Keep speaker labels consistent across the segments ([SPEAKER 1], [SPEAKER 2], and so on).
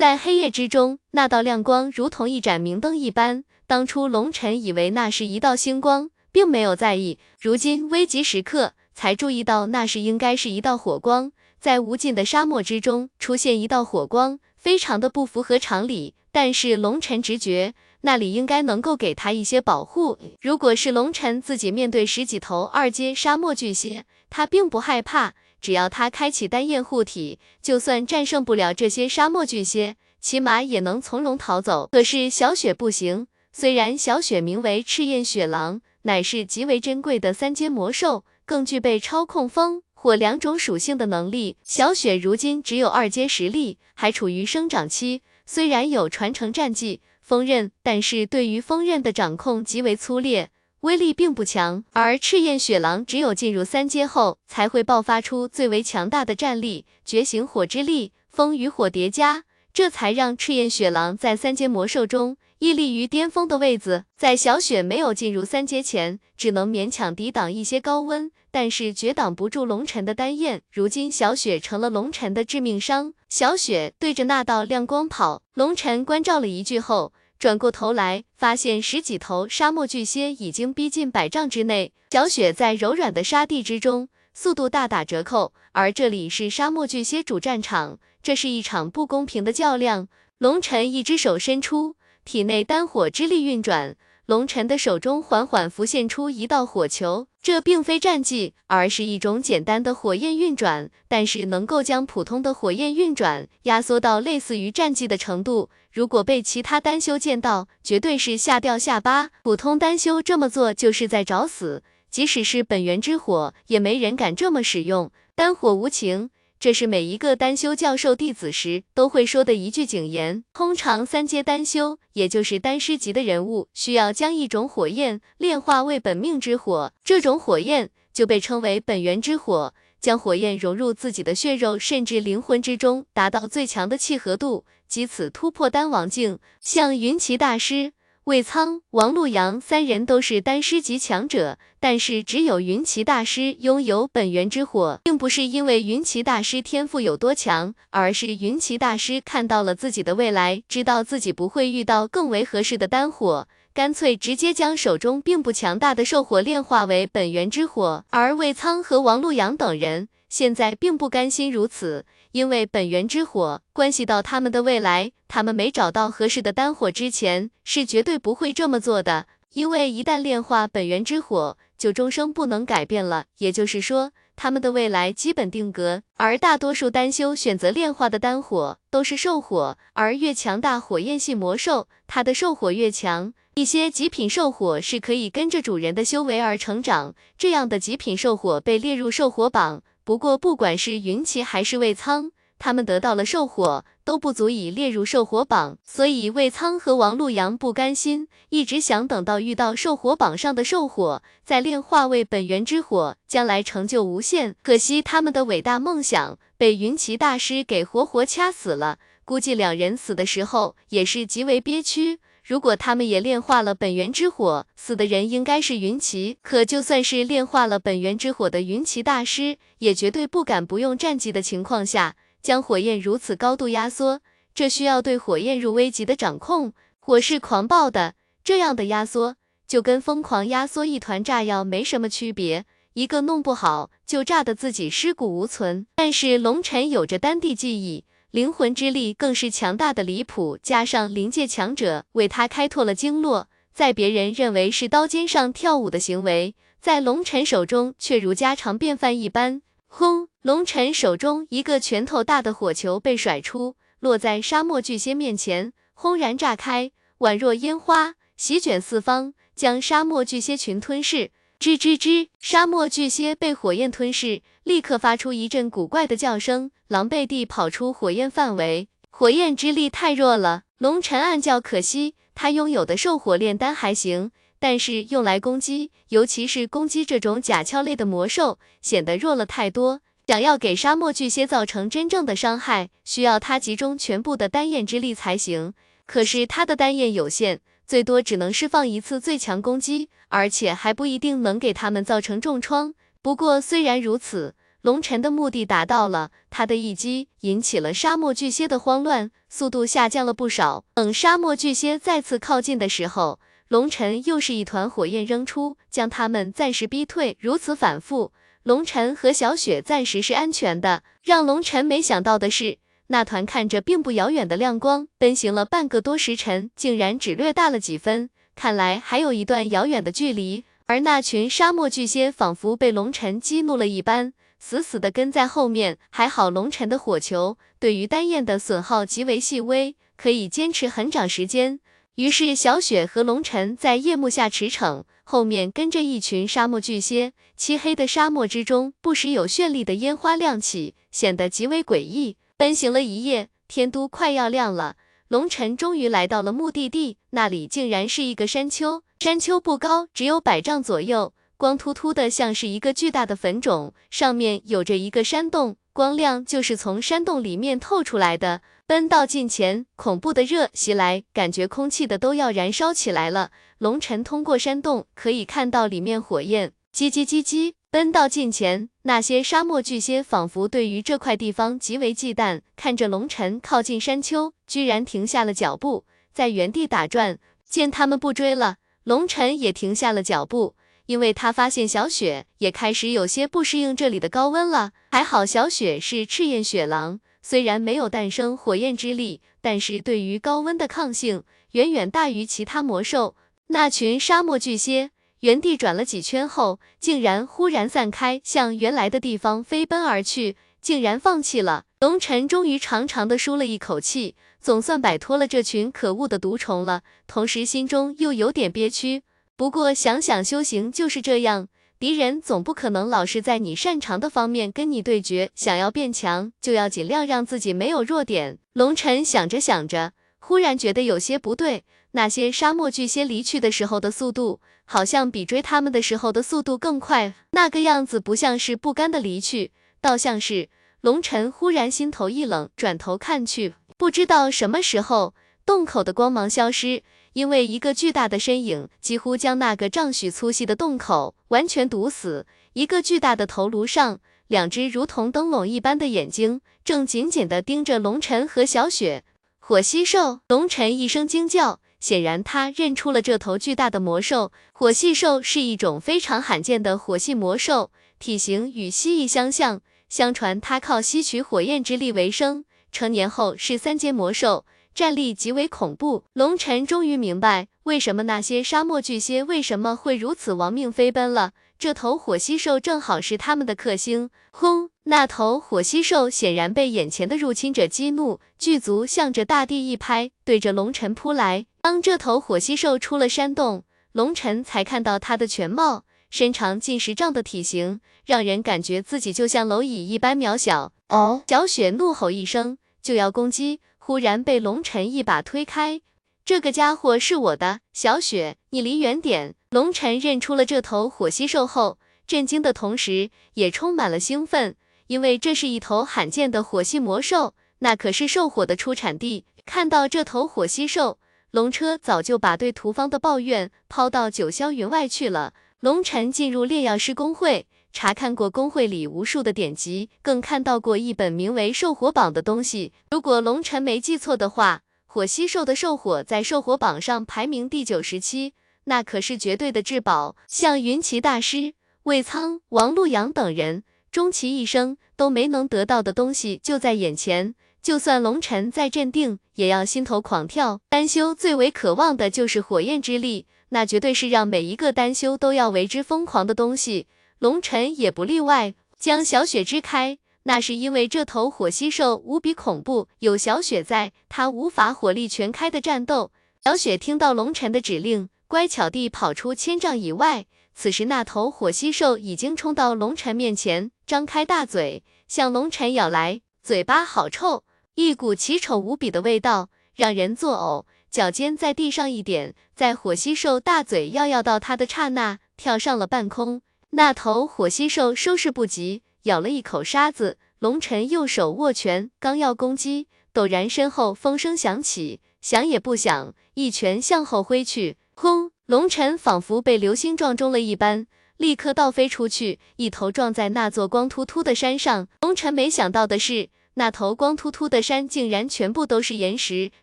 [SPEAKER 1] 在黑夜之中，那道亮光如同一盏明灯一般。当初龙尘以为那是一道星光，并没有在意，如今危急时刻才注意到那是应该是一道火光。在无尽的沙漠之中出现一道火光，非常的不符合常理。但是龙尘直觉那里应该能够给他一些保护。如果是龙尘自己面对十几头二阶沙漠巨蟹，他并不害怕，只要他开启丹焰护体，就算战胜不了这些沙漠巨蟹，起码也能从容逃走。可是小雪不行。虽然小雪名为赤焰雪狼，乃是极为珍贵的三阶魔兽，更具备操控风火两种属性的能力。小雪如今只有二阶实力，还处于生长期。虽然有传承战技风刃，但是对于风刃的掌控极为粗劣，威力并不强。而赤焰雪狼只有进入三阶后，才会爆发出最为强大的战力，觉醒火之力，风与火叠加，这才让赤焰雪狼在三阶魔兽中。屹立于巅峰的位子，在小雪没有进入三阶前，只能勉强抵挡一些高温，但是绝挡不住龙尘的丹焰。如今小雪成了龙尘的致命伤。小雪对着那道亮光跑，龙尘关照了一句后，转过头来，发现十几头沙漠巨蝎已经逼近百丈之内。小雪在柔软的沙地之中，速度大打折扣。而这里是沙漠巨蝎主战场，这是一场不公平的较量。龙尘一只手伸出。体内丹火之力运转，龙尘的手中缓缓浮现出一道火球。这并非战技，而是一种简单的火焰运转，但是能够将普通的火焰运转压缩到类似于战技的程度。如果被其他丹修见到，绝对是吓掉下巴。普通丹修这么做就是在找死，即使是本源之火，也没人敢这么使用。丹火无情。这是每一个丹修教授弟子时都会说的一句警言。通常三阶丹修，也就是丹师级的人物，需要将一种火焰炼化为本命之火，这种火焰就被称为本源之火。将火焰融入自己的血肉甚至灵魂之中，达到最强的契合度，即此突破丹王境。像云奇大师。魏苍、王璐阳三人都是丹师级强者，但是只有云奇大师拥有本源之火，并不是因为云奇大师天赋有多强，而是云奇大师看到了自己的未来，知道自己不会遇到更为合适的丹火，干脆直接将手中并不强大的兽火炼化为本源之火。而魏苍和王璐阳等人现在并不甘心如此。因为本源之火关系到他们的未来，他们没找到合适的丹火之前，是绝对不会这么做的。因为一旦炼化本源之火，就终生不能改变了。也就是说，他们的未来基本定格。而大多数丹修选择炼化的丹火都是兽火，而越强大火焰系魔兽，它的兽火越强。一些极品兽火是可以跟着主人的修为而成长，这样的极品兽火被列入兽火榜。不过，不管是云奇还是魏苍，他们得到了兽火，都不足以列入兽火榜。所以，魏苍和王璐阳不甘心，一直想等到遇到兽火榜上的兽火，再炼化为本源之火，将来成就无限。可惜，他们的伟大梦想被云奇大师给活活掐死了。估计两人死的时候也是极为憋屈。如果他们也炼化了本源之火，死的人应该是云奇。可就算是炼化了本源之火的云奇大师，也绝对不敢不用战技的情况下，将火焰如此高度压缩。这需要对火焰入微级的掌控。火是狂暴的，这样的压缩就跟疯狂压缩一团炸药没什么区别，一个弄不好就炸得自己尸骨无存。但是龙尘有着丹地记忆。灵魂之力更是强大的离谱，加上灵界强者为他开拓了经络，在别人认为是刀尖上跳舞的行为，在龙尘手中却如家常便饭一般。轰！龙尘手中一个拳头大的火球被甩出，落在沙漠巨蝎面前，轰然炸开，宛若烟花，席卷四方，将沙漠巨蟹群吞噬。吱吱吱！沙漠巨蟹被火焰吞噬，立刻发出一阵古怪的叫声，狼狈地跑出火焰范围。火焰之力太弱了，龙尘暗叫可惜。他拥有的兽火炼丹还行，但是用来攻击，尤其是攻击这种甲壳类的魔兽，显得弱了太多。想要给沙漠巨蟹造成真正的伤害，需要他集中全部的丹焰之力才行。可是他的丹焰有限。最多只能释放一次最强攻击，而且还不一定能给他们造成重创。不过虽然如此，龙尘的目的达到了，他的一击引起了沙漠巨蝎的慌乱，速度下降了不少。等沙漠巨蝎再次靠近的时候，龙尘又是一团火焰扔出，将他们暂时逼退。如此反复，龙尘和小雪暂时是安全的。让龙尘没想到的是，那团看着并不遥远的亮光，奔行了半个多时辰，竟然只略大了几分。看来还有一段遥远的距离。而那群沙漠巨蝎仿佛被龙尘激怒了一般。死死地跟在后面，还好龙尘的火球对于丹焰的损耗极为细微，可以坚持很长时间。于是小雪和龙尘在夜幕下驰骋，后面跟着一群沙漠巨蝎。漆黑的沙漠之中，不时有绚丽的烟花亮起，显得极为诡异。奔行了一夜，天都快要亮了，龙尘终于来到了目的地，那里竟然是一个山丘，山丘不高，只有百丈左右。光秃秃的，像是一个巨大的坟冢，上面有着一个山洞，光亮就是从山洞里面透出来的。奔到近前，恐怖的热袭来，感觉空气的都要燃烧起来了。龙尘通过山洞可以看到里面火焰，叽叽叽叽。奔到近前，那些沙漠巨蝎仿佛对于这块地方极为忌惮，看着龙尘靠近山丘，居然停下了脚步，在原地打转。见他们不追了，龙尘也停下了脚步。因为他发现小雪也开始有些不适应这里的高温了，还好小雪是赤焰雪狼，虽然没有诞生火焰之力，但是对于高温的抗性远远大于其他魔兽。那群沙漠巨蝎原地转了几圈后，竟然忽然散开，向原来的地方飞奔而去，竟然放弃了。龙尘终于长长的舒了一口气，总算摆脱了这群可恶的毒虫了，同时心中又有点憋屈。不过想想修行就是这样，敌人总不可能老是在你擅长的方面跟你对决。想要变强，就要尽量让自己没有弱点。龙尘想着想着，忽然觉得有些不对。那些沙漠巨蝎离去的时候的速度，好像比追他们的时候的速度更快。那个样子不像是不甘的离去，倒像是……龙尘忽然心头一冷，转头看去，不知道什么时候洞口的光芒消失。因为一个巨大的身影几乎将那个丈许粗细的洞口完全堵死，一个巨大的头颅上，两只如同灯笼一般的眼睛正紧紧地盯着龙尘和小雪。火蜥兽，龙尘一声惊叫，显然他认出了这头巨大的魔兽。火蜥兽是一种非常罕见的火系魔兽，体型与蜥蜴相像，相传他靠吸取火焰之力为生，成年后是三阶魔兽。战力极为恐怖，龙尘终于明白为什么那些沙漠巨蝎为什么会如此亡命飞奔了。这头火蜥兽正好是他们的克星。轰！那头火蜥兽显然被眼前的入侵者激怒，巨足向着大地一拍，对着龙尘扑来。当这头火蜥兽出了山洞，龙尘才看到它的全貌，身长近十丈的体型，让人感觉自己就像蝼蚁一般渺小。哦！小雪怒吼一声，就要攻击。忽然被龙尘一把推开，这个家伙是我的，小雪，你离远点。龙尘认出了这头火蜥兽后，震惊的同时也充满了兴奋，因为这是一头罕见的火系魔兽，那可是兽火的出产地。看到这头火蜥兽，龙车早就把对屠方的抱怨抛到九霄云外去了。龙尘进入炼药师工会。查看过工会里无数的典籍，更看到过一本名为《兽火榜》的东西。如果龙尘没记错的话，火蜥兽的兽火在兽火榜上排名第九十七，那可是绝对的至宝。像云奇大师、魏苍、王璐阳等人，终其一生都没能得到的东西就在眼前，就算龙尘再镇定，也要心头狂跳。丹修最为渴望的就是火焰之力，那绝对是让每一个丹修都要为之疯狂的东西。龙尘也不例外，将小雪支开，那是因为这头火蜥兽无比恐怖，有小雪在，他无法火力全开的战斗。小雪听到龙尘的指令，乖巧地跑出千丈以外。此时那头火蜥兽已经冲到龙尘面前，张开大嘴向龙尘咬来，嘴巴好臭，一股奇丑无比的味道，让人作呕。脚尖在地上一点，在火蜥兽大嘴要要到它的刹那，跳上了半空。那头火蜥兽收拾不及，咬了一口沙子。龙尘右手握拳，刚要攻击，陡然身后风声响起，想也不想，一拳向后挥去。轰！龙尘仿佛被流星撞中了一般，立刻倒飞出去，一头撞在那座光秃秃的山上。龙晨没想到的是，那头光秃秃的山竟然全部都是岩石，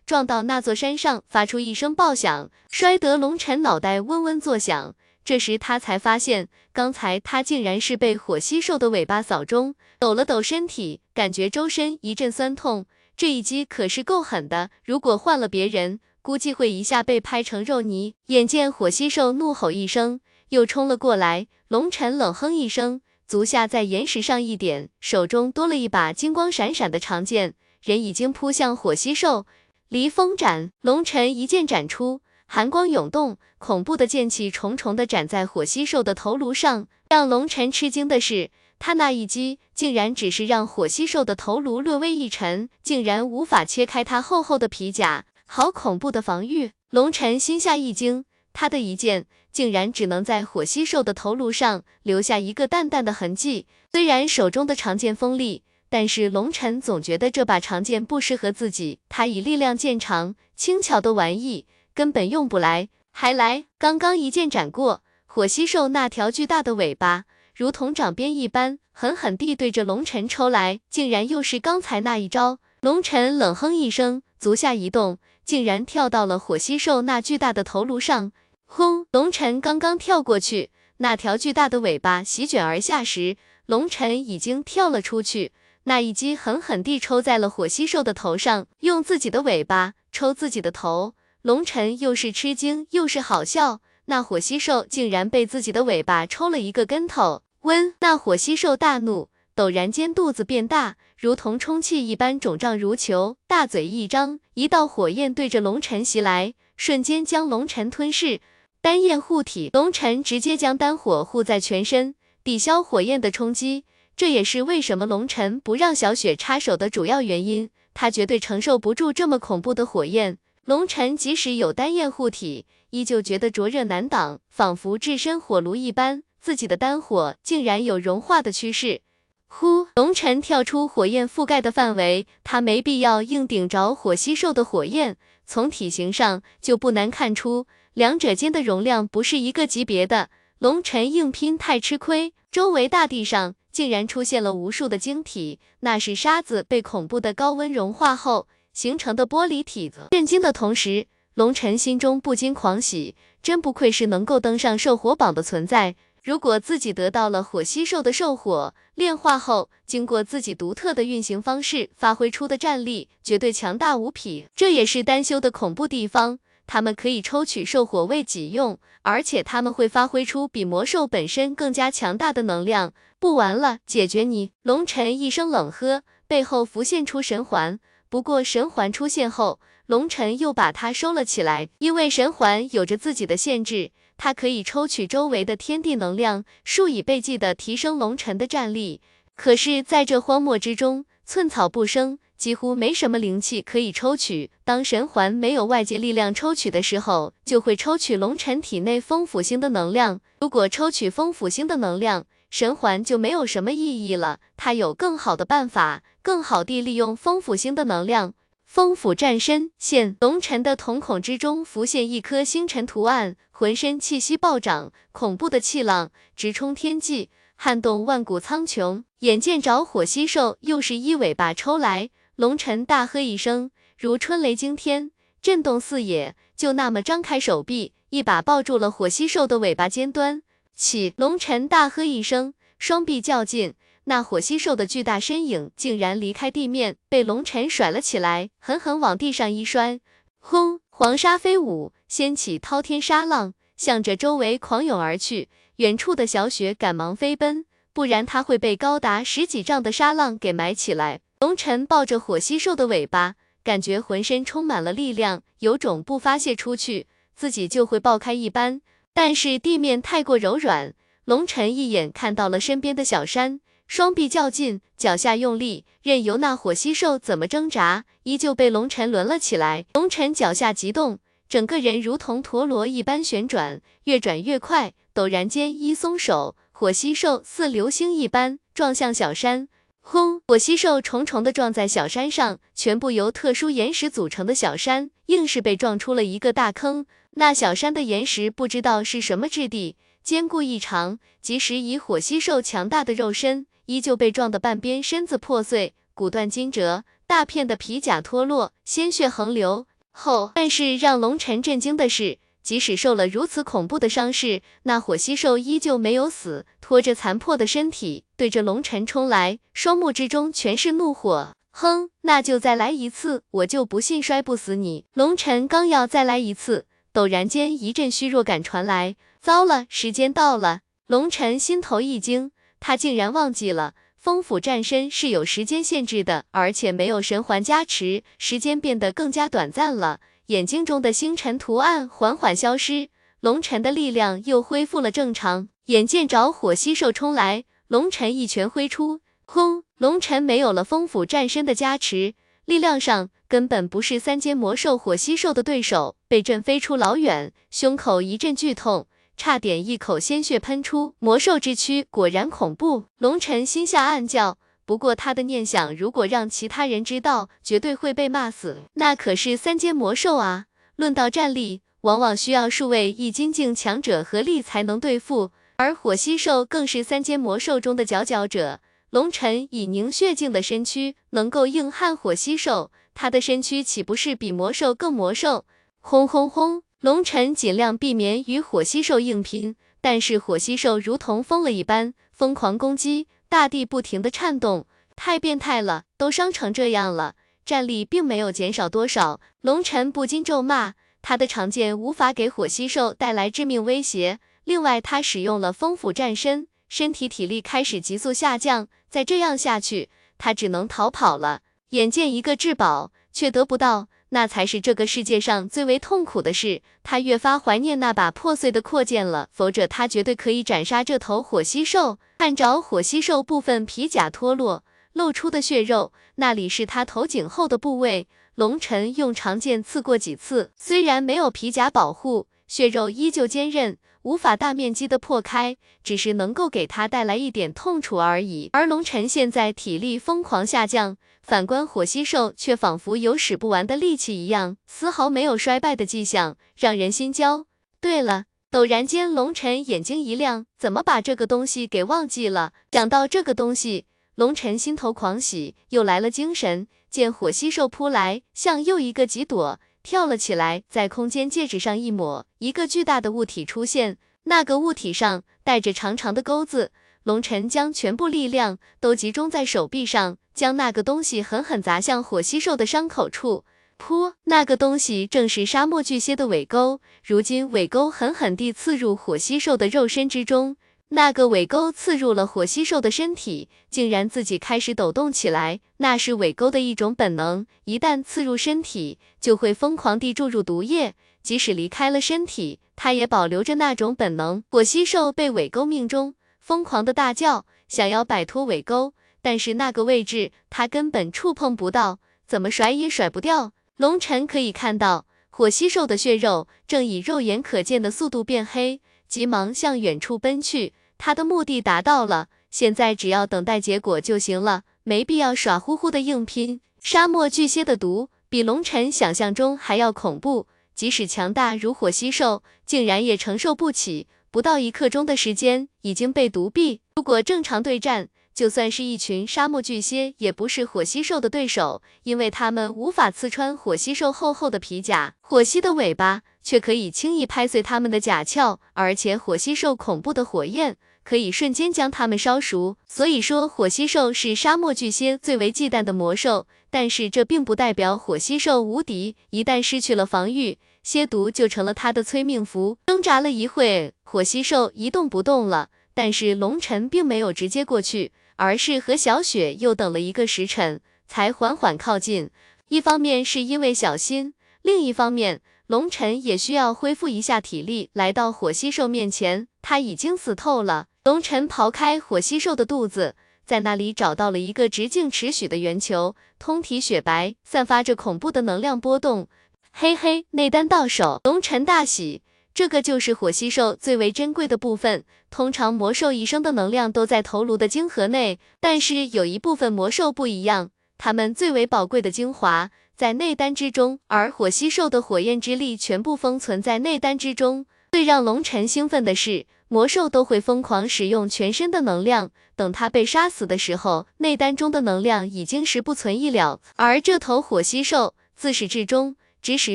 [SPEAKER 1] 撞到那座山上，发出一声爆响，摔得龙晨脑袋嗡嗡作响。这时他才发现，刚才他竟然是被火蜥兽的尾巴扫中，抖了抖身体，感觉周身一阵酸痛。这一击可是够狠的，如果换了别人，估计会一下被拍成肉泥。眼见火蜥兽怒吼一声。又冲了过来，龙晨冷哼一声，足下在岩石上一点，手中多了一把金光闪闪的长剑，人已经扑向火蜥兽。离风斩，龙晨一剑斩出，寒光涌动，恐怖的剑气重重的斩在火蜥兽的头颅上。让龙晨吃惊的是，他那一击竟然只是让火蜥兽的头颅略微一沉，竟然无法切开它厚厚的皮甲，好恐怖的防御！龙晨心下一惊，他的一剑。竟然只能在火蜥兽的头颅上留下一个淡淡的痕迹。虽然手中的长剑锋利，但是龙尘总觉得这把长剑不适合自己。他以力量见长，轻巧的玩意根本用不来。还来，刚刚一剑斩过火蜥兽那条巨大的尾巴，如同掌鞭一般，狠狠地对着龙尘抽来。竟然又是刚才那一招。龙尘冷哼一声，足下一动，竟然跳到了火蜥兽那巨大的头颅上。轰！龙尘刚刚跳过去，那条巨大的尾巴席卷而下时，龙尘已经跳了出去。那一击狠狠地抽在了火蜥兽的头上，用自己的尾巴抽自己的头。龙尘又是吃惊又是好笑，那火蜥兽竟然被自己的尾巴抽了一个跟头。温！那火蜥兽大怒，陡然间肚子变大，如同充气一般肿胀如球，大嘴一张，一道火焰对着龙尘袭来，瞬间将龙尘吞噬。丹焰护体，龙尘直接将丹火护在全身，抵消火焰的冲击。这也是为什么龙尘不让小雪插手的主要原因，他绝对承受不住这么恐怖的火焰。龙尘即使有丹焰护体，依旧觉得灼热难挡，仿佛置身火炉一般。自己的丹火竟然有融化的趋势。呼，龙尘跳出火焰覆盖的范围，他没必要硬顶着火吸兽的火焰。从体型上就不难看出。两者间的容量不是一个级别的，龙尘硬拼太吃亏，周围大地上竟然出现了无数的晶体，那是沙子被恐怖的高温融化后形成的玻璃体子。震惊的同时，龙尘心中不禁狂喜，真不愧是能够登上兽火榜的存在。如果自己得到了火蜥兽的兽火炼化后，经过自己独特的运行方式发挥出的战力，绝对强大无匹。这也是丹修的恐怖地方。他们可以抽取兽火为己用，而且他们会发挥出比魔兽本身更加强大的能量。不玩了，解决你！龙尘一声冷喝，背后浮现出神环。不过神环出现后，龙尘又把它收了起来，因为神环有着自己的限制，它可以抽取周围的天地能量，数以倍计的提升龙尘的战力。可是，在这荒漠之中，寸草不生。几乎没什么灵气可以抽取。当神环没有外界力量抽取的时候，就会抽取龙尘体内风府星的能量。如果抽取风府星的能量，神环就没有什么意义了。他有更好的办法，更好地利用风府星的能量。风府战身现，龙尘的瞳孔之中浮现一颗星辰图案，浑身气息暴涨，恐怖的气浪直冲天际，撼动万古苍穹。眼见着火蜥兽又是一尾巴抽来。龙尘大喝一声，如春雷惊天，震动四野，就那么张开手臂，一把抱住了火蜥兽的尾巴尖端。起！龙尘大喝一声，双臂较劲，那火蜥兽的巨大身影竟然离开地面，被龙尘甩了起来，狠狠往地上一摔。轰！黄沙飞舞，掀起滔天沙浪，向着周围狂涌而去。远处的小雪赶忙飞奔，不然她会被高达十几丈的沙浪给埋起来。龙尘抱着火蜥兽的尾巴，感觉浑身充满了力量，有种不发泄出去自己就会爆开一般。但是地面太过柔软，龙尘一眼看到了身边的小山，双臂较劲，脚下用力，任由那火蜥兽怎么挣扎，依旧被龙尘轮了起来。龙尘脚下急动，整个人如同陀螺一般旋转，越转越快。陡然间一松手，火蜥兽似流星一般撞向小山。轰！火蜥兽重重的撞在小山上，全部由特殊岩石组成的小山，硬是被撞出了一个大坑。那小山的岩石不知道是什么质地，坚固异常，即使以火蜥兽强大的肉身，依旧被撞得半边身子破碎，骨断筋折，大片的皮甲脱落，鲜血横流。后，但是让龙尘震惊的是，即使受了如此恐怖的伤势，那火蜥兽依旧没有死，拖着残破的身体，对着龙尘冲来，双目之中全是怒火。哼，那就再来一次，我就不信摔不死你。龙尘刚要再来一次，陡然间一阵虚弱感传来，糟了，时间到了。龙尘心头一惊，他竟然忘记了风府战身是有时间限制的，而且没有神环加持，时间变得更加短暂了。眼睛中的星辰图案缓缓消失，龙尘的力量又恢复了正常。眼见着火吸兽冲来，龙尘一拳挥出，轰！龙尘没有了风府战身的加持，力量上根本不是三阶魔兽火吸兽的对手，被震飞出老远，胸口一阵剧痛，差点一口鲜血喷出。魔兽之躯果然恐怖，龙尘心下暗叫。不过他的念想，如果让其他人知道，绝对会被骂死。那可是三阶魔兽啊，论到战力，往往需要数位易筋境强者合力才能对付，而火蜥兽更是三阶魔兽中的佼佼者。龙尘以凝血境的身躯能够硬撼火蜥兽，他的身躯岂不是比魔兽更魔兽？轰轰轰！龙尘尽量避免与火蜥兽硬拼，但是火蜥兽如同疯了一般，疯狂攻击，大地不停的颤动，太变态了！都伤成这样了，战力并没有减少多少。龙尘不禁咒骂，他的长剑无法给火蜥兽带来致命威胁，另外他使用了风斧战身。身体体力开始急速下降，再这样下去，他只能逃跑了。眼见一个至宝却得不到，那才是这个世界上最为痛苦的事。他越发怀念那把破碎的阔剑了，否则他绝对可以斩杀这头火蜥兽。看着火蜥兽部分皮甲脱落，露出的血肉，那里是他头颈后的部位。龙尘用长剑刺过几次，虽然没有皮甲保护，血肉依旧坚韧。无法大面积的破开，只是能够给他带来一点痛楚而已。而龙尘现在体力疯狂下降，反观火蜥兽却仿佛有使不完的力气一样，丝毫没有衰败的迹象，让人心焦。对了，陡然间，龙尘眼睛一亮，怎么把这个东西给忘记了？想到这个东西，龙尘心头狂喜，又来了精神。见火蜥兽扑来，向又一个急躲。跳了起来，在空间戒指上一抹，一个巨大的物体出现。那个物体上带着长长的钩子。龙尘将全部力量都集中在手臂上，将那个东西狠狠砸向火蜥兽的伤口处。噗！那个东西正是沙漠巨蝎的尾钩。如今尾钩狠狠地刺入火蜥兽的肉身之中。那个尾钩刺入了火蜥兽的身体，竟然自己开始抖动起来。那是尾钩的一种本能，一旦刺入身体，就会疯狂地注入毒液。即使离开了身体，它也保留着那种本能。火蜥兽被尾钩命中，疯狂的大叫，想要摆脱尾钩，但是那个位置它根本触碰不到，怎么甩也甩不掉。龙尘可以看到，火蜥兽的血肉正以肉眼可见的速度变黑。急忙向远处奔去，他的目的达到了，现在只要等待结果就行了，没必要傻乎乎的硬拼。沙漠巨蝎的毒比龙尘想象中还要恐怖，即使强大如火蜥兽，竟然也承受不起。不到一刻钟的时间，已经被毒毙。如果正常对战，就算是一群沙漠巨蝎，也不是火蜥兽的对手，因为它们无法刺穿火蜥兽厚厚的皮甲，火蜥的尾巴却可以轻易拍碎它们的甲壳，而且火蜥兽恐怖的火焰可以瞬间将它们烧熟。所以说，火蜥兽是沙漠巨蝎最为忌惮的魔兽。但是这并不代表火蜥兽无敌，一旦失去了防御，蝎毒就成了它的催命符。挣扎了一会，火蜥兽一动不动了，但是龙尘并没有直接过去。而是和小雪又等了一个时辰，才缓缓靠近。一方面是因为小心，另一方面龙尘也需要恢复一下体力。来到火蜥兽面前，他已经死透了。龙尘刨开火蜥兽的肚子，在那里找到了一个直径尺许的圆球，通体雪白，散发着恐怖的能量波动。嘿嘿，内丹到手，龙尘大喜。这个就是火蜥兽最为珍贵的部分。通常魔兽一生的能量都在头颅的晶核内，但是有一部分魔兽不一样，它们最为宝贵的精华在内丹之中，而火蜥兽的火焰之力全部封存在内丹之中。最让龙晨兴奋的是，魔兽都会疯狂使用全身的能量，等它被杀死的时候，内丹中的能量已经是不存一了。而这头火蜥兽自始至终只使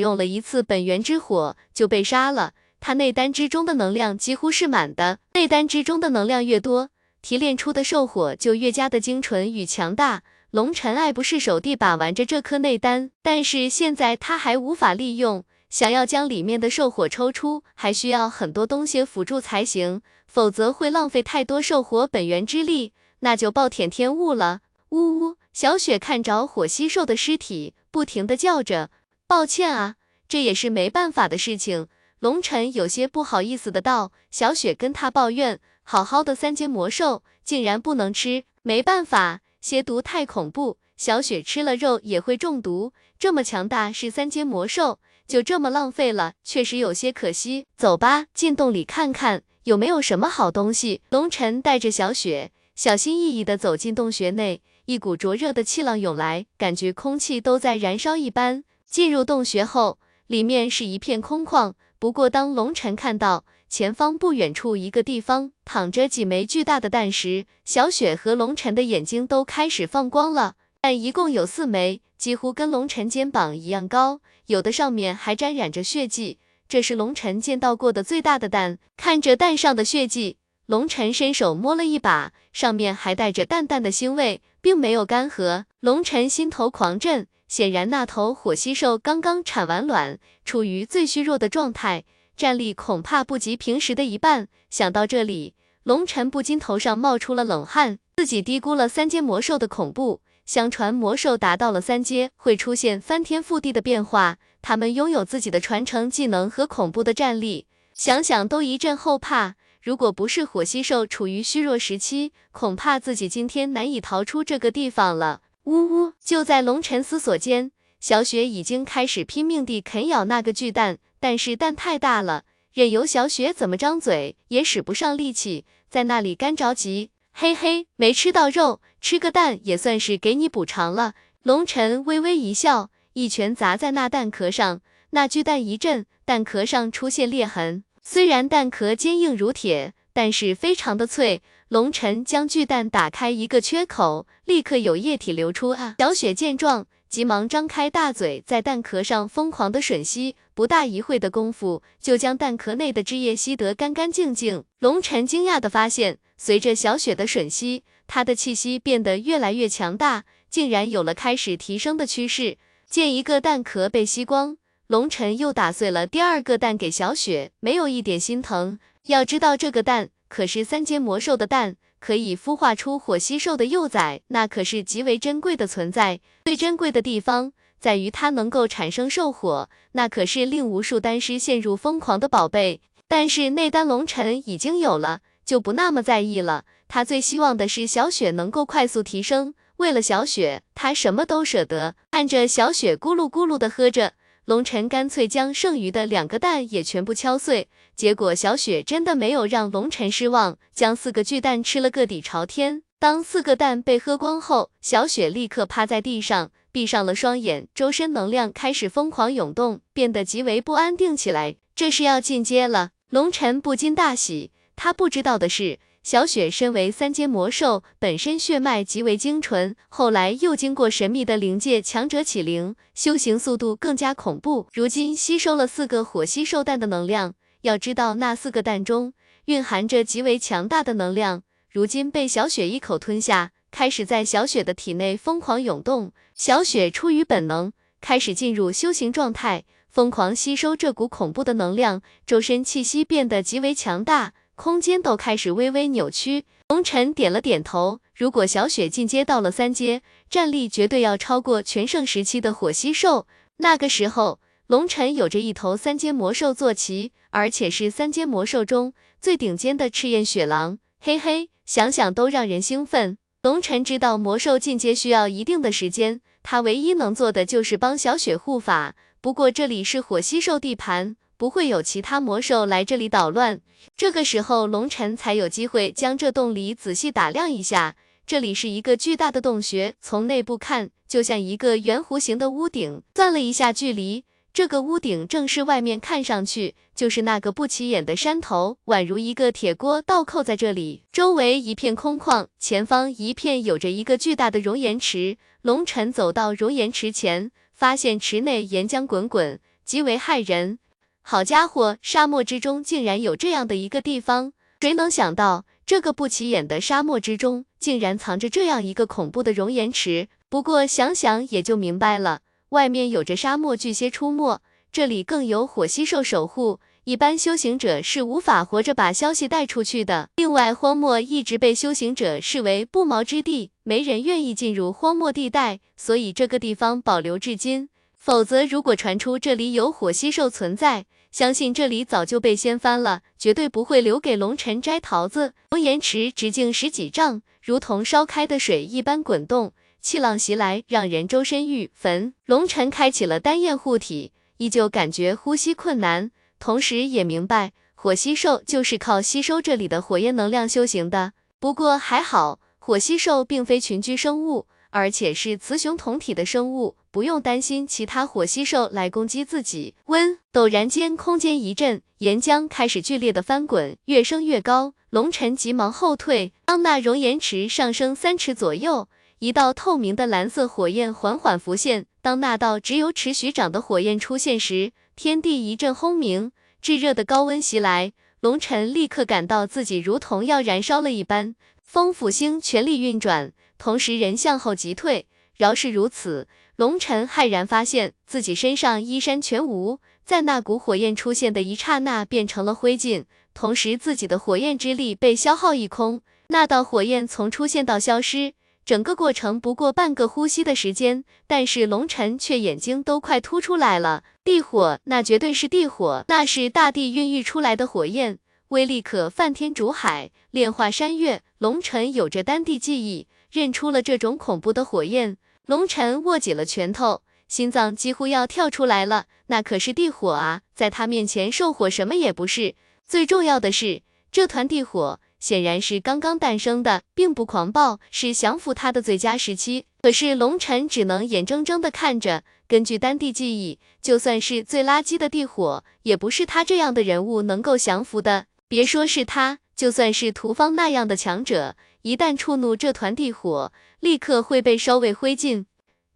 [SPEAKER 1] 用了一次本源之火就被杀了，他内丹之中的能量几乎是满的。内丹之中的能量越多，提炼出的兽火就越加的精纯与强大。龙尘爱不释手地把玩着这颗内丹，但是现在他还无法利用，想要将里面的兽火抽出，还需要很多东西辅助才行，否则会浪费太多兽火本源之力，那就暴殄天物了。呜呜，小雪看着火蜥兽的尸体，不停的叫着，抱歉啊，这也是没办法的事情。龙尘有些不好意思的道，小雪跟他抱怨，好好的三阶魔兽竟然不能吃，没办法。邪毒太恐怖，小雪吃了肉也会中毒。这么强大是三阶魔兽，就这么浪费了，确实有些可惜。走吧，进洞里看看有没有什么好东西。龙晨带着小雪小心翼翼地走进洞穴内，一股灼热的气浪涌来，感觉空气都在燃烧一般。进入洞穴后，里面是一片空旷。不过当龙晨看到前方不远处一个地方躺着几枚巨大的蛋时，小雪和龙晨的眼睛都开始放光了。蛋一共有四枚，几乎跟龙晨肩膀一样高，有的上面还沾染着血迹。这是龙晨见到过的最大的蛋。看着蛋上的血迹，龙晨伸手摸了一把，上面还带着淡淡的腥味，并没有干涸。龙晨心头狂震，显然那头火蜥兽刚刚产完卵，处于最虚弱的状态。战力恐怕不及平时的一半。想到这里，龙尘不禁头上冒出了冷汗。自己低估了三阶魔兽的恐怖。相传魔兽达到了三阶会出现翻天覆地的变化，他们拥有自己的传承技能和恐怖的战力，想想都一阵后怕。如果不是火蜥兽处于虚弱时期，恐怕自己今天难以逃出这个地方了。呜呜！就在龙尘思索间，小雪已经开始拼命地啃咬那个巨蛋。但是蛋太大了，任由小雪怎么张嘴也使不上力气，在那里干着急。嘿嘿，没吃到肉，吃个蛋也算是给你补偿了。龙晨微微一笑，一拳砸在那蛋壳上，那巨蛋一震，蛋壳上出现裂痕。虽然蛋壳坚硬如铁，但是非常的脆。龙晨将巨蛋打开一个缺口，立刻有液体流出啊！小雪见状。急忙张开大嘴，在蛋壳上疯狂的吮吸，不大一会的功夫，就将蛋壳内的汁液吸得干干净净。龙晨惊讶的发现，随着小雪的吮吸，他的气息变得越来越强大，竟然有了开始提升的趋势。见一个蛋壳被吸光，龙晨又打碎了第二个蛋给小雪，没有一点心疼。要知道，这个蛋可是三阶魔兽的蛋。可以孵化出火蜥兽的幼崽，那可是极为珍贵的存在。最珍贵的地方在于它能够产生兽火，那可是令无数丹师陷入疯狂的宝贝。但是内丹龙尘已经有了，就不那么在意了。他最希望的是小雪能够快速提升，为了小雪，他什么都舍得。看着小雪咕噜咕噜的喝着。龙晨干脆将剩余的两个蛋也全部敲碎，结果小雪真的没有让龙晨失望，将四个巨蛋吃了个底朝天。当四个蛋被喝光后，小雪立刻趴在地上，闭上了双眼，周身能量开始疯狂涌动，变得极为不安定起来。这是要进阶了，龙晨不禁大喜。他不知道的是。小雪身为三阶魔兽，本身血脉极为精纯，后来又经过神秘的灵界强者启灵，修行速度更加恐怖。如今吸收了四个火吸兽蛋的能量，要知道那四个蛋中蕴含着极为强大的能量，如今被小雪一口吞下，开始在小雪的体内疯狂涌动。小雪出于本能，开始进入修行状态，疯狂吸收这股恐怖的能量，周身气息变得极为强大。空间都开始微微扭曲，龙晨点了点头。如果小雪进阶到了三阶，战力绝对要超过全盛时期的火蜥兽。那个时候，龙晨有着一头三阶魔兽坐骑，而且是三阶魔兽中最顶尖的赤焰雪狼。嘿嘿，想想都让人兴奋。龙晨知道魔兽进阶需要一定的时间，他唯一能做的就是帮小雪护法。不过这里是火蜥兽地盘。不会有其他魔兽来这里捣乱。这个时候，龙尘才有机会将这洞里仔细打量一下。这里是一个巨大的洞穴，从内部看就像一个圆弧形的屋顶。算了一下距离，这个屋顶正是外面看上去就是那个不起眼的山头，宛如一个铁锅倒扣在这里。周围一片空旷，前方一片有着一个巨大的熔岩池。龙尘走到熔岩池前，发现池内岩浆滚滚，极为骇人。好家伙，沙漠之中竟然有这样的一个地方！谁能想到，这个不起眼的沙漠之中，竟然藏着这样一个恐怖的熔岩池？不过想想也就明白了。外面有着沙漠巨蝎出没，这里更有火蜥兽守护，一般修行者是无法活着把消息带出去的。另外，荒漠一直被修行者视为不毛之地，没人愿意进入荒漠地带，所以这个地方保留至今。否则，如果传出这里有火蜥兽存在，相信这里早就被掀翻了，绝对不会留给龙尘摘桃子。熔岩池直径十几丈，如同烧开的水一般滚动。气浪袭来，让人周身欲焚。龙尘开启了丹焰护体，依旧感觉呼吸困难，同时也明白火蜥兽就是靠吸收这里的火焰能量修行的。不过还好，火蜥兽并非群居生物，而且是雌雄同体的生物，不用担心其他火蜥兽来攻击自己。温，陡然间空间一震，岩浆开始剧烈的翻滚，越升越高。龙尘急忙后退，当那熔岩池上升三尺左右。一道透明的蓝色火焰缓缓浮现。当那道只有尺许长的火焰出现时，天地一阵轰鸣，炙热的高温袭来。龙尘立刻感到自己如同要燃烧了一般。风斧星全力运转，同时人向后急退。饶是如此，龙尘骇然发现自己身上衣衫全无，在那股火焰出现的一刹那变成了灰烬，同时自己的火焰之力被消耗一空。那道火焰从出现到消失。整个过程不过半个呼吸的时间，但是龙尘却眼睛都快凸出来了。地火，那绝对是地火，那是大地孕育出来的火焰，威力可翻天逐海，炼化山岳。龙尘有着丹地记忆，认出了这种恐怖的火焰。龙尘握紧了拳头，心脏几乎要跳出来了。那可是地火啊，在他面前兽火什么也不是。最重要的是，这团地火。显然是刚刚诞生的，并不狂暴，是降服他的最佳时期。可是龙尘只能眼睁睁地看着。根据丹帝记忆，就算是最垃圾的地火，也不是他这样的人物能够降服的。别说是他，就算是屠方那样的强者，一旦触怒这团地火，立刻会被烧为灰烬。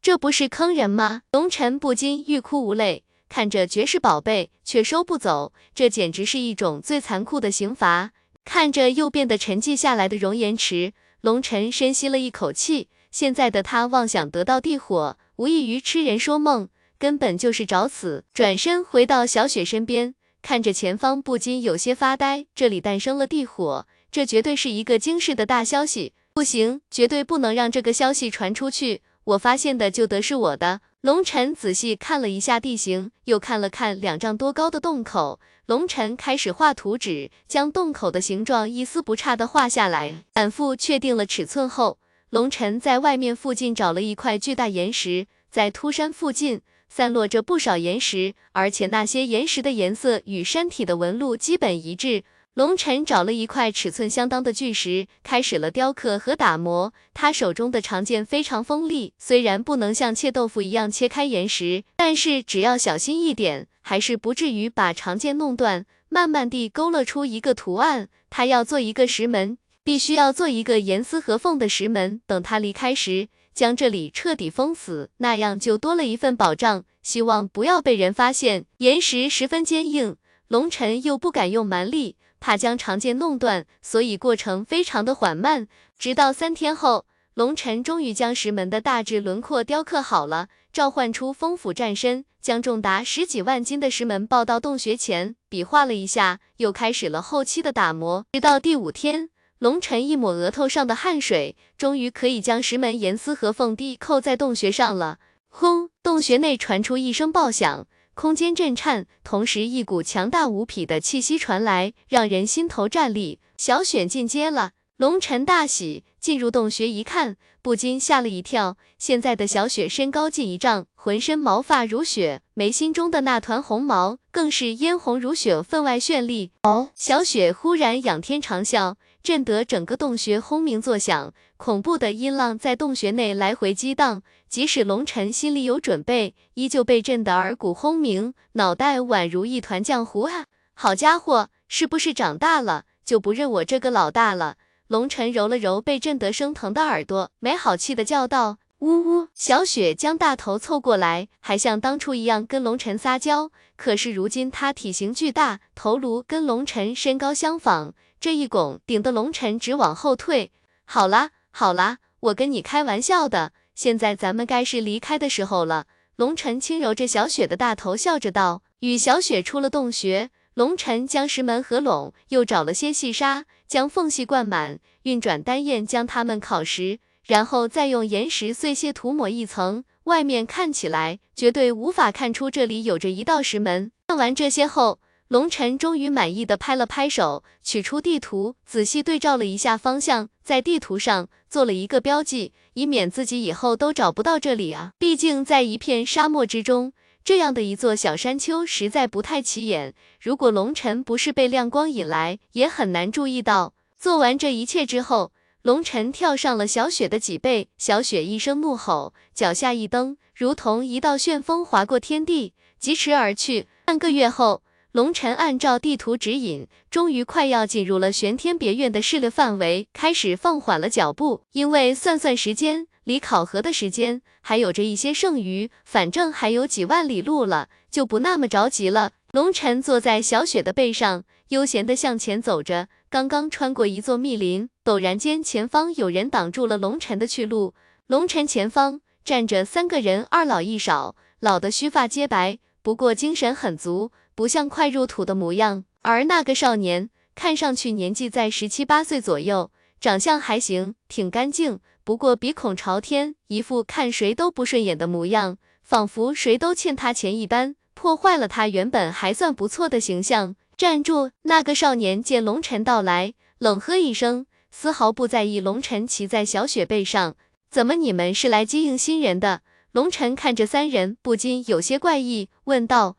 [SPEAKER 1] 这不是坑人吗？龙尘不禁欲哭无泪，看着绝世宝贝却收不走，这简直是一种最残酷的刑罚。看着又变得沉寂下来的熔岩池，龙尘深吸了一口气。现在的他妄想得到地火，无异于痴人说梦，根本就是找死。转身回到小雪身边，看着前方，不禁有些发呆。这里诞生了地火，这绝对是一个惊世的大消息。不行，绝对不能让这个消息传出去。我发现的就得是我的。龙尘仔细看了一下地形，又看了看两丈多高的洞口。龙尘开始画图纸，将洞口的形状一丝不差的画下来。反复确定了尺寸后，龙尘在外面附近找了一块巨大岩石，在秃山附近散落着不少岩石，而且那些岩石的颜色与山体的纹路基本一致。龙尘找了一块尺寸相当的巨石，开始了雕刻和打磨。他手中的长剑非常锋利，虽然不能像切豆腐一样切开岩石，但是只要小心一点，还是不至于把长剑弄断。慢慢地勾勒出一个图案。他要做一个石门，必须要做一个严丝合缝的石门。等他离开时，将这里彻底封死，那样就多了一份保障。希望不要被人发现。岩石十分坚硬，龙尘又不敢用蛮力。怕将长剑弄断，所以过程非常的缓慢。直到三天后，龙尘终于将石门的大致轮廓雕刻好了，召唤出风斧战身，将重达十几万斤的石门抱到洞穴前，比划了一下，又开始了后期的打磨。直到第五天，龙尘一抹额头上的汗水，终于可以将石门严丝合缝地扣在洞穴上了。轰！洞穴内传出一声爆响。空间震颤，同时一股强大无匹的气息传来，让人心头战栗。小雪进阶了，龙尘大喜，进入洞穴一看，不禁吓了一跳。现在的小雪身高近一丈，浑身毛发如雪，眉心中的那团红毛更是嫣红如雪，分外绚丽。哦，小雪忽然仰天长啸，震得整个洞穴轰鸣作响，恐怖的音浪在洞穴内来回激荡。即使龙晨心里有准备，依旧被震得耳骨轰鸣，脑袋宛如一团浆糊啊！好家伙，是不是长大了就不认我这个老大了？龙晨揉了揉被震得生疼的耳朵，没好气的叫道：“呜呜！”小雪将大头凑过来，还像当初一样跟龙晨撒娇。可是如今他体型巨大，头颅跟龙晨身高相仿，这一拱顶得龙晨直往后退。好啦好啦，我跟你开玩笑的。现在咱们该是离开的时候了。龙晨轻揉着小雪的大头，笑着道。与小雪出了洞穴，龙晨将石门合拢，又找了些细沙，将缝隙灌满，运转丹焰将它们烤实，然后再用岩石碎屑涂抹一层，外面看起来绝对无法看出这里有着一道石门。看完这些后，龙晨终于满意的拍了拍手，取出地图，仔细对照了一下方向，在地图上做了一个标记，以免自己以后都找不到这里啊。毕竟在一片沙漠之中，这样的一座小山丘实在不太起眼。如果龙晨不是被亮光引来，也很难注意到。做完这一切之后，龙晨跳上了小雪的脊背，小雪一声怒吼，脚下一蹬，如同一道旋风划过天地，疾驰而去。半个月后。龙晨按照地图指引，终于快要进入了玄天别院的势力范围，开始放缓了脚步。因为算算时间，离考核的时间还有着一些剩余，反正还有几万里路了，就不那么着急了。龙晨坐在小雪的背上，悠闲地向前走着。刚刚穿过一座密林，陡然间前方有人挡住了龙晨的去路。龙晨前方站着三个人，二老一少，老的须发皆白，不过精神很足。不像快入土的模样，而那个少年看上去年纪在十七八岁左右，长相还行，挺干净，不过鼻孔朝天，一副看谁都不顺眼的模样，仿佛谁都欠他钱一般，破坏了他原本还算不错的形象。站住！那个少年见龙晨到来，冷喝一声，丝毫不在意龙晨骑在小雪背上。怎么，你们是来接应新人的？龙晨看着三人，不禁有些怪异，问道。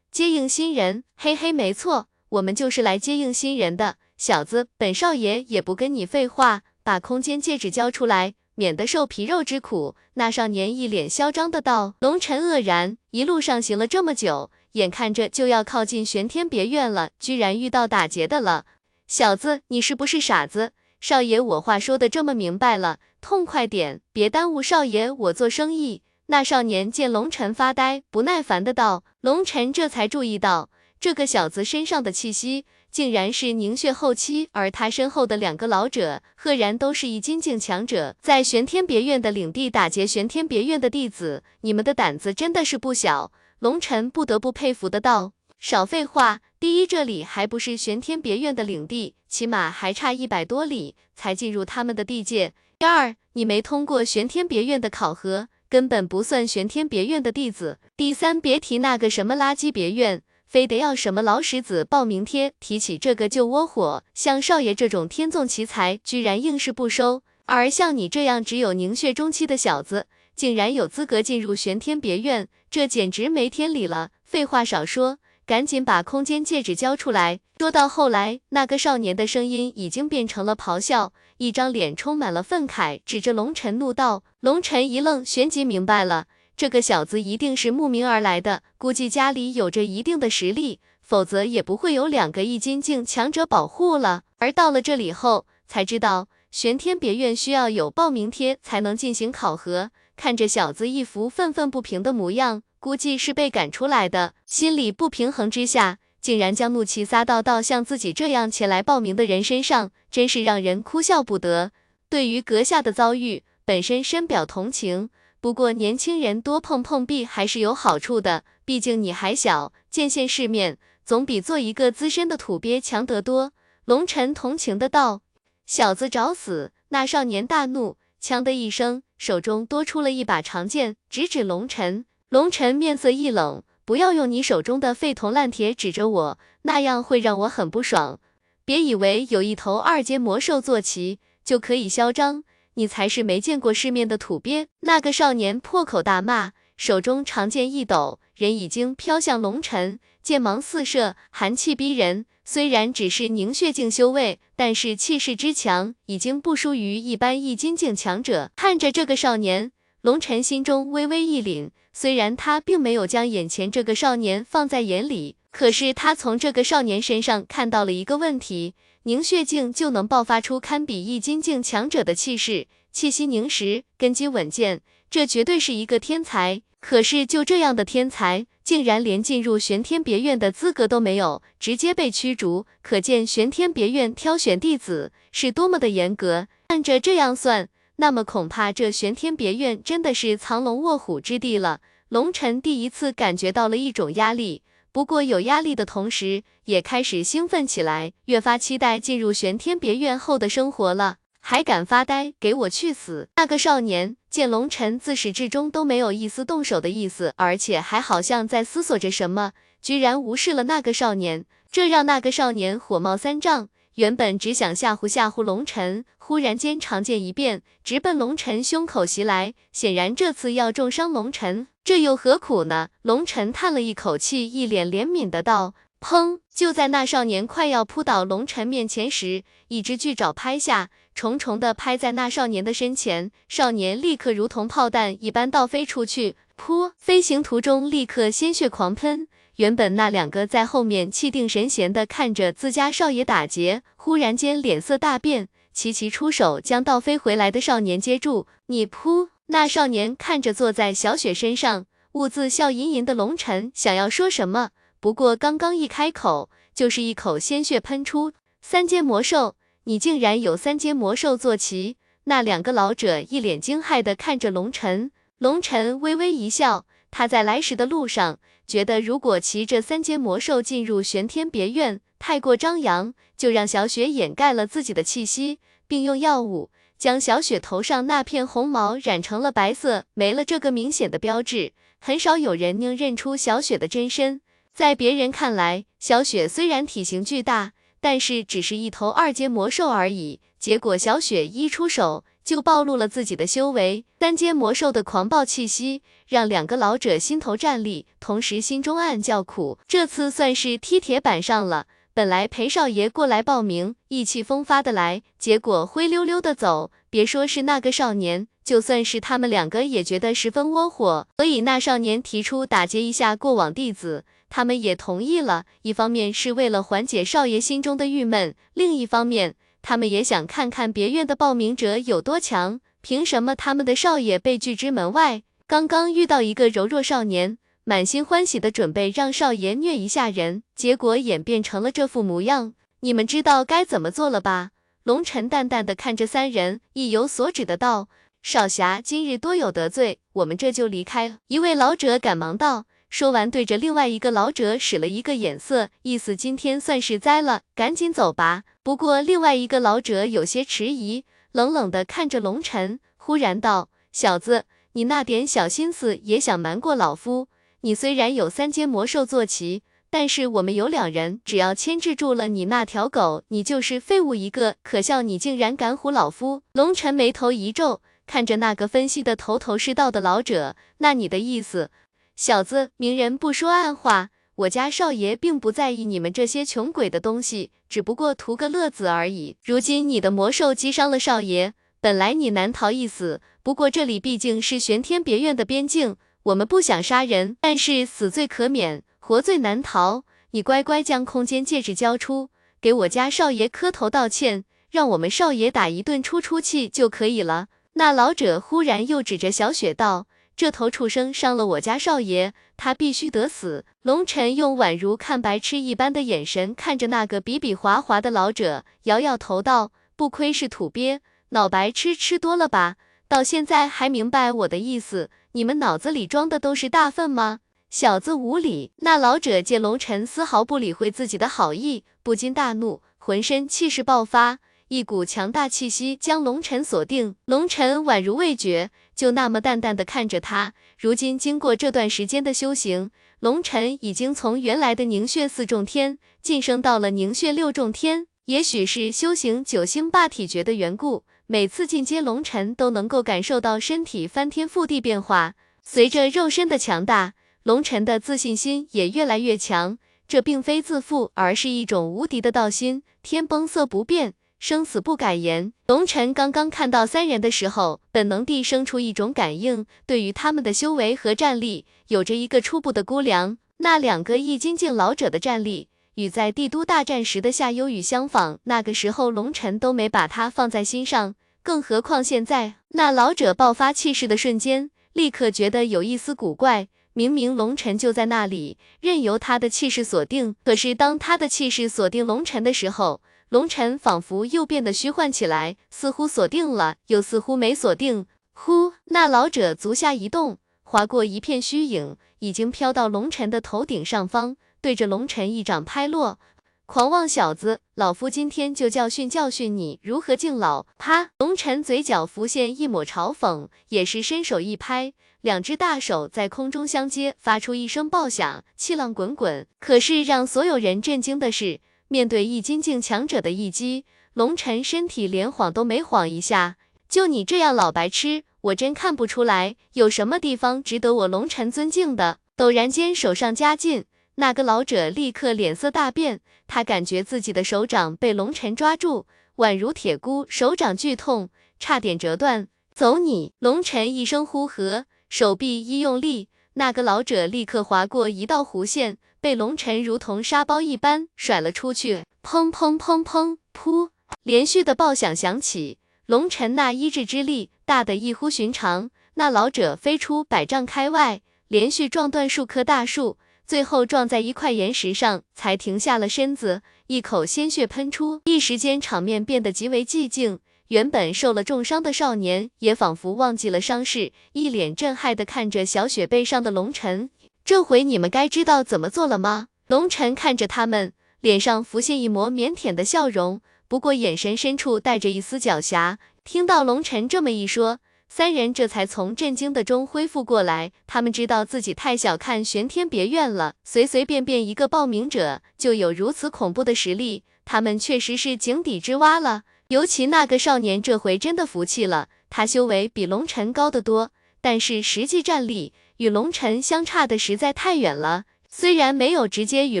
[SPEAKER 1] 接应新人，嘿嘿，没错，我们就是来接应新人的。小子，本少爷也不跟你废话，把空间戒指交出来，免得受皮肉之苦。那少年一脸嚣张的道。龙尘愕然，一路上行了这么久，眼看着就要靠近玄天别院了，居然遇到打劫的了。小子，你是不是傻子？少爷，我话说的这么明白了，痛快点，别耽误少爷我做生意。那少年见龙晨发呆，不耐烦的道。龙晨这才注意到，这个小子身上的气息竟然是凝血后期，而他身后的两个老者，赫然都是一金境强者，在玄天别院的领地打劫玄天别院的弟子，你们的胆子真的是不小。龙晨不得不佩服的道。少废话，第一，这里还不是玄天别院的领地，起码还差一百多里才进入他们的地界。第二，你没通过玄天别院的考核。根本不算玄天别院的弟子。第三，别提那个什么垃圾别院，非得要什么老石子报名贴，提起这个就窝火。像少爷这种天纵奇才，居然硬是不收；而像你这样只有凝血中期的小子，竟然有资格进入玄天别院，这简直没天理了！废话少说，赶紧把空间戒指交出来！说到后来，那个少年的声音已经变成了咆哮。一张脸充满了愤慨，指着龙尘怒道：“龙尘一愣，旋即明白了，这个小子一定是慕名而来的，估计家里有着一定的实力，否则也不会有两个易筋境强者保护了。而到了这里后，才知道玄天别院需要有报名贴才能进行考核。看着小子一副愤愤不平的模样，估计是被赶出来的，心里不平衡之下。”竟然将怒气撒到到像自己这样前来报名的人身上，真是让人哭笑不得。对于阁下的遭遇，本身深表同情。不过年轻人多碰碰壁还是有好处的，毕竟你还小，见见世面，总比做一个资深的土鳖强得多。龙尘同情的道：“小子找死！”那少年大怒，枪的一声，手中多出了一把长剑，直指龙尘。龙尘面色一冷。不要用你手中的废铜烂铁指着我，那样会让我很不爽。别以为有一头二阶魔兽坐骑就可以嚣张，你才是没见过世面的土鳖！那个少年破口大骂，手中长剑一抖，人已经飘向龙尘，剑芒四射，寒气逼人。虽然只是凝血境修为，但是气势之强，已经不输于一般易筋境强者。看着这个少年，龙晨心中微微一凛。虽然他并没有将眼前这个少年放在眼里，可是他从这个少年身上看到了一个问题：凝血境就能爆发出堪比易筋境强者的气势，气息凝实，根基稳健，这绝对是一个天才。可是就这样的天才，竟然连进入玄天别院的资格都没有，直接被驱逐，可见玄天别院挑选弟子是多么的严格。按着这样算。那么恐怕这玄天别院真的是藏龙卧虎之地了。龙尘第一次感觉到了一种压力，不过有压力的同时，也开始兴奋起来，越发期待进入玄天别院后的生活了。还敢发呆，给我去死！那个少年见龙尘自始至终都没有一丝动手的意思，而且还好像在思索着什么，居然无视了那个少年，这让那个少年火冒三丈。原本只想吓唬吓唬龙尘，忽然间长剑一变，直奔龙尘胸口袭来。显然这次要重伤龙尘，这又何苦呢？龙尘叹了一口气，一脸怜悯的道：“砰！”就在那少年快要扑倒龙尘面前时，一只巨爪拍下，重重的拍在那少年的身前，少年立刻如同炮弹一般倒飞出去，噗！飞行途中立刻鲜血狂喷。原本那两个在后面气定神闲的看着自家少爷打劫，忽然间脸色大变，齐齐出手将倒飞回来的少年接住。你噗！那少年看着坐在小雪身上兀自笑吟吟的龙尘，想要说什么，不过刚刚一开口，就是一口鲜血喷出。三阶魔兽，你竟然有三阶魔兽坐骑？那两个老者一脸惊骇的看着龙尘，龙尘微微一笑。他在来时的路上，觉得如果骑着三阶魔兽进入玄天别院太过张扬，就让小雪掩盖了自己的气息，并用药物将小雪头上那片红毛染成了白色，没了这个明显的标志，很少有人能认出小雪的真身。在别人看来，小雪虽然体型巨大，但是只是一头二阶魔兽而已。结果小雪一出手。就暴露了自己的修为，三阶魔兽的狂暴气息让两个老者心头战栗，同时心中暗叫苦，这次算是踢铁板上了。本来裴少爷过来报名，意气风发的来，结果灰溜溜的走。别说是那个少年，就算是他们两个也觉得十分窝火。所以那少年提出打劫一下过往弟子，他们也同意了。一方面是为了缓解少爷心中的郁闷，另一方面。他们也想看看别院的报名者有多强，凭什么他们的少爷被拒之门外？刚刚遇到一个柔弱少年，满心欢喜的准备让少爷虐一下人，结果演变成了这副模样。你们知道该怎么做了吧？龙尘淡淡的看着三人，意有所指的道：“少侠今日多有得罪，我们这就离开。”一位老者赶忙道。说完，对着另外一个老者使了一个眼色，意思今天算是栽了，赶紧走吧。不过另外一个老者有些迟疑，冷冷的看着龙尘，忽然道：“小子，你那点小心思也想瞒过老夫？你虽然有三阶魔兽坐骑，但是我们有两人，只要牵制住了你那条狗，你就是废物一个。可笑你竟然敢唬老夫！”龙尘眉头一皱，看着那个分析的头头是道的老者，那你的意思？小子，明人不说暗话，我家少爷并不在意你们这些穷鬼的东西，只不过图个乐子而已。如今你的魔兽击伤了少爷，本来你难逃一死，不过这里毕竟是玄天别院的边境，我们不想杀人，但是死罪可免，活罪难逃。你乖乖将空间戒指交出，给我家少爷磕头道歉，让我们少爷打一顿出出气就可以了。那老者忽然又指着小雪道。这头畜生伤了我家少爷，他必须得死！龙尘用宛如看白痴一般的眼神看着那个比比划划的老者，摇摇头道：“不亏是土鳖，脑白痴吃多了吧？到现在还明白我的意思？你们脑子里装的都是大粪吗？小子无礼！”那老者见龙尘丝毫不理会自己的好意，不禁大怒，浑身气势爆发。一股强大气息将龙尘锁定，龙尘宛如未觉，就那么淡淡的看着他。如今经过这段时间的修行，龙尘已经从原来的凝血四重天晋升到了凝血六重天。也许是修行九星霸体诀的缘故，每次进阶，龙尘都能够感受到身体翻天覆地变化。随着肉身的强大，龙尘的自信心也越来越强。这并非自负，而是一种无敌的道心。天崩色不变，生死不改言。龙尘刚刚看到三人的时候，本能地生出一种感应，对于他们的修为和战力，有着一个初步的估量。那两个易筋境老者的战力，与在帝都大战时的夏幽雨相仿。那个时候，龙尘都没把他放在心上，更何况现在，那老者爆发气势的瞬间，立刻觉得有一丝古怪。明明龙尘就在那里，任由他的气势锁定。可是当他的气势锁定龙尘的时候，龙尘仿佛又变得虚幻起来，似乎锁定了，又似乎没锁定。呼，那老者足下一动，划过一片虚影，已经飘到龙尘的头顶上方，对着龙尘一掌拍落。狂妄小子，老夫今天就教训教训你如何敬老！啪，龙尘嘴角浮现一抹嘲讽，也是伸手一拍。两只大手在空中相接，发出一声爆响，气浪滚滚。可是让所有人震惊的是，面对易筋境强者的一击，龙尘身体连晃都没晃一下。就你这样老白痴，我真看不出来有什么地方值得我龙尘尊敬的。陡然间手上加劲，那个老者立刻脸色大变，他感觉自己的手掌被龙尘抓住，宛如铁箍，手掌剧痛，差点折断。走你！龙尘一声呼喝。手臂一用力，那个老者立刻划过一道弧线，被龙尘如同沙包一般甩了出去。砰砰砰砰，噗！连续的爆响响起，龙尘那一制之力大得异乎寻常，那老者飞出百丈开外，连续撞断数棵大树，最后撞在一块岩石上，才停下了身子，一口鲜血喷出，一时间场面变得极为寂静。原本受了重伤的少年也仿佛忘记了伤势，一脸震撼地看着小雪背上的龙尘。这回你们该知道怎么做了吗？龙尘看着他们，脸上浮现一抹腼腆的笑容，不过眼神深处带着一丝狡黠。听到龙尘这么一说，三人这才从震惊的中恢复过来。他们知道自己太小看玄天别院了，随随便便一个报名者就有如此恐怖的实力，他们确实是井底之蛙了。尤其那个少年这回真的服气了，他修为比龙尘高得多，但是实际战力与龙尘相差的实在太远了。虽然没有直接与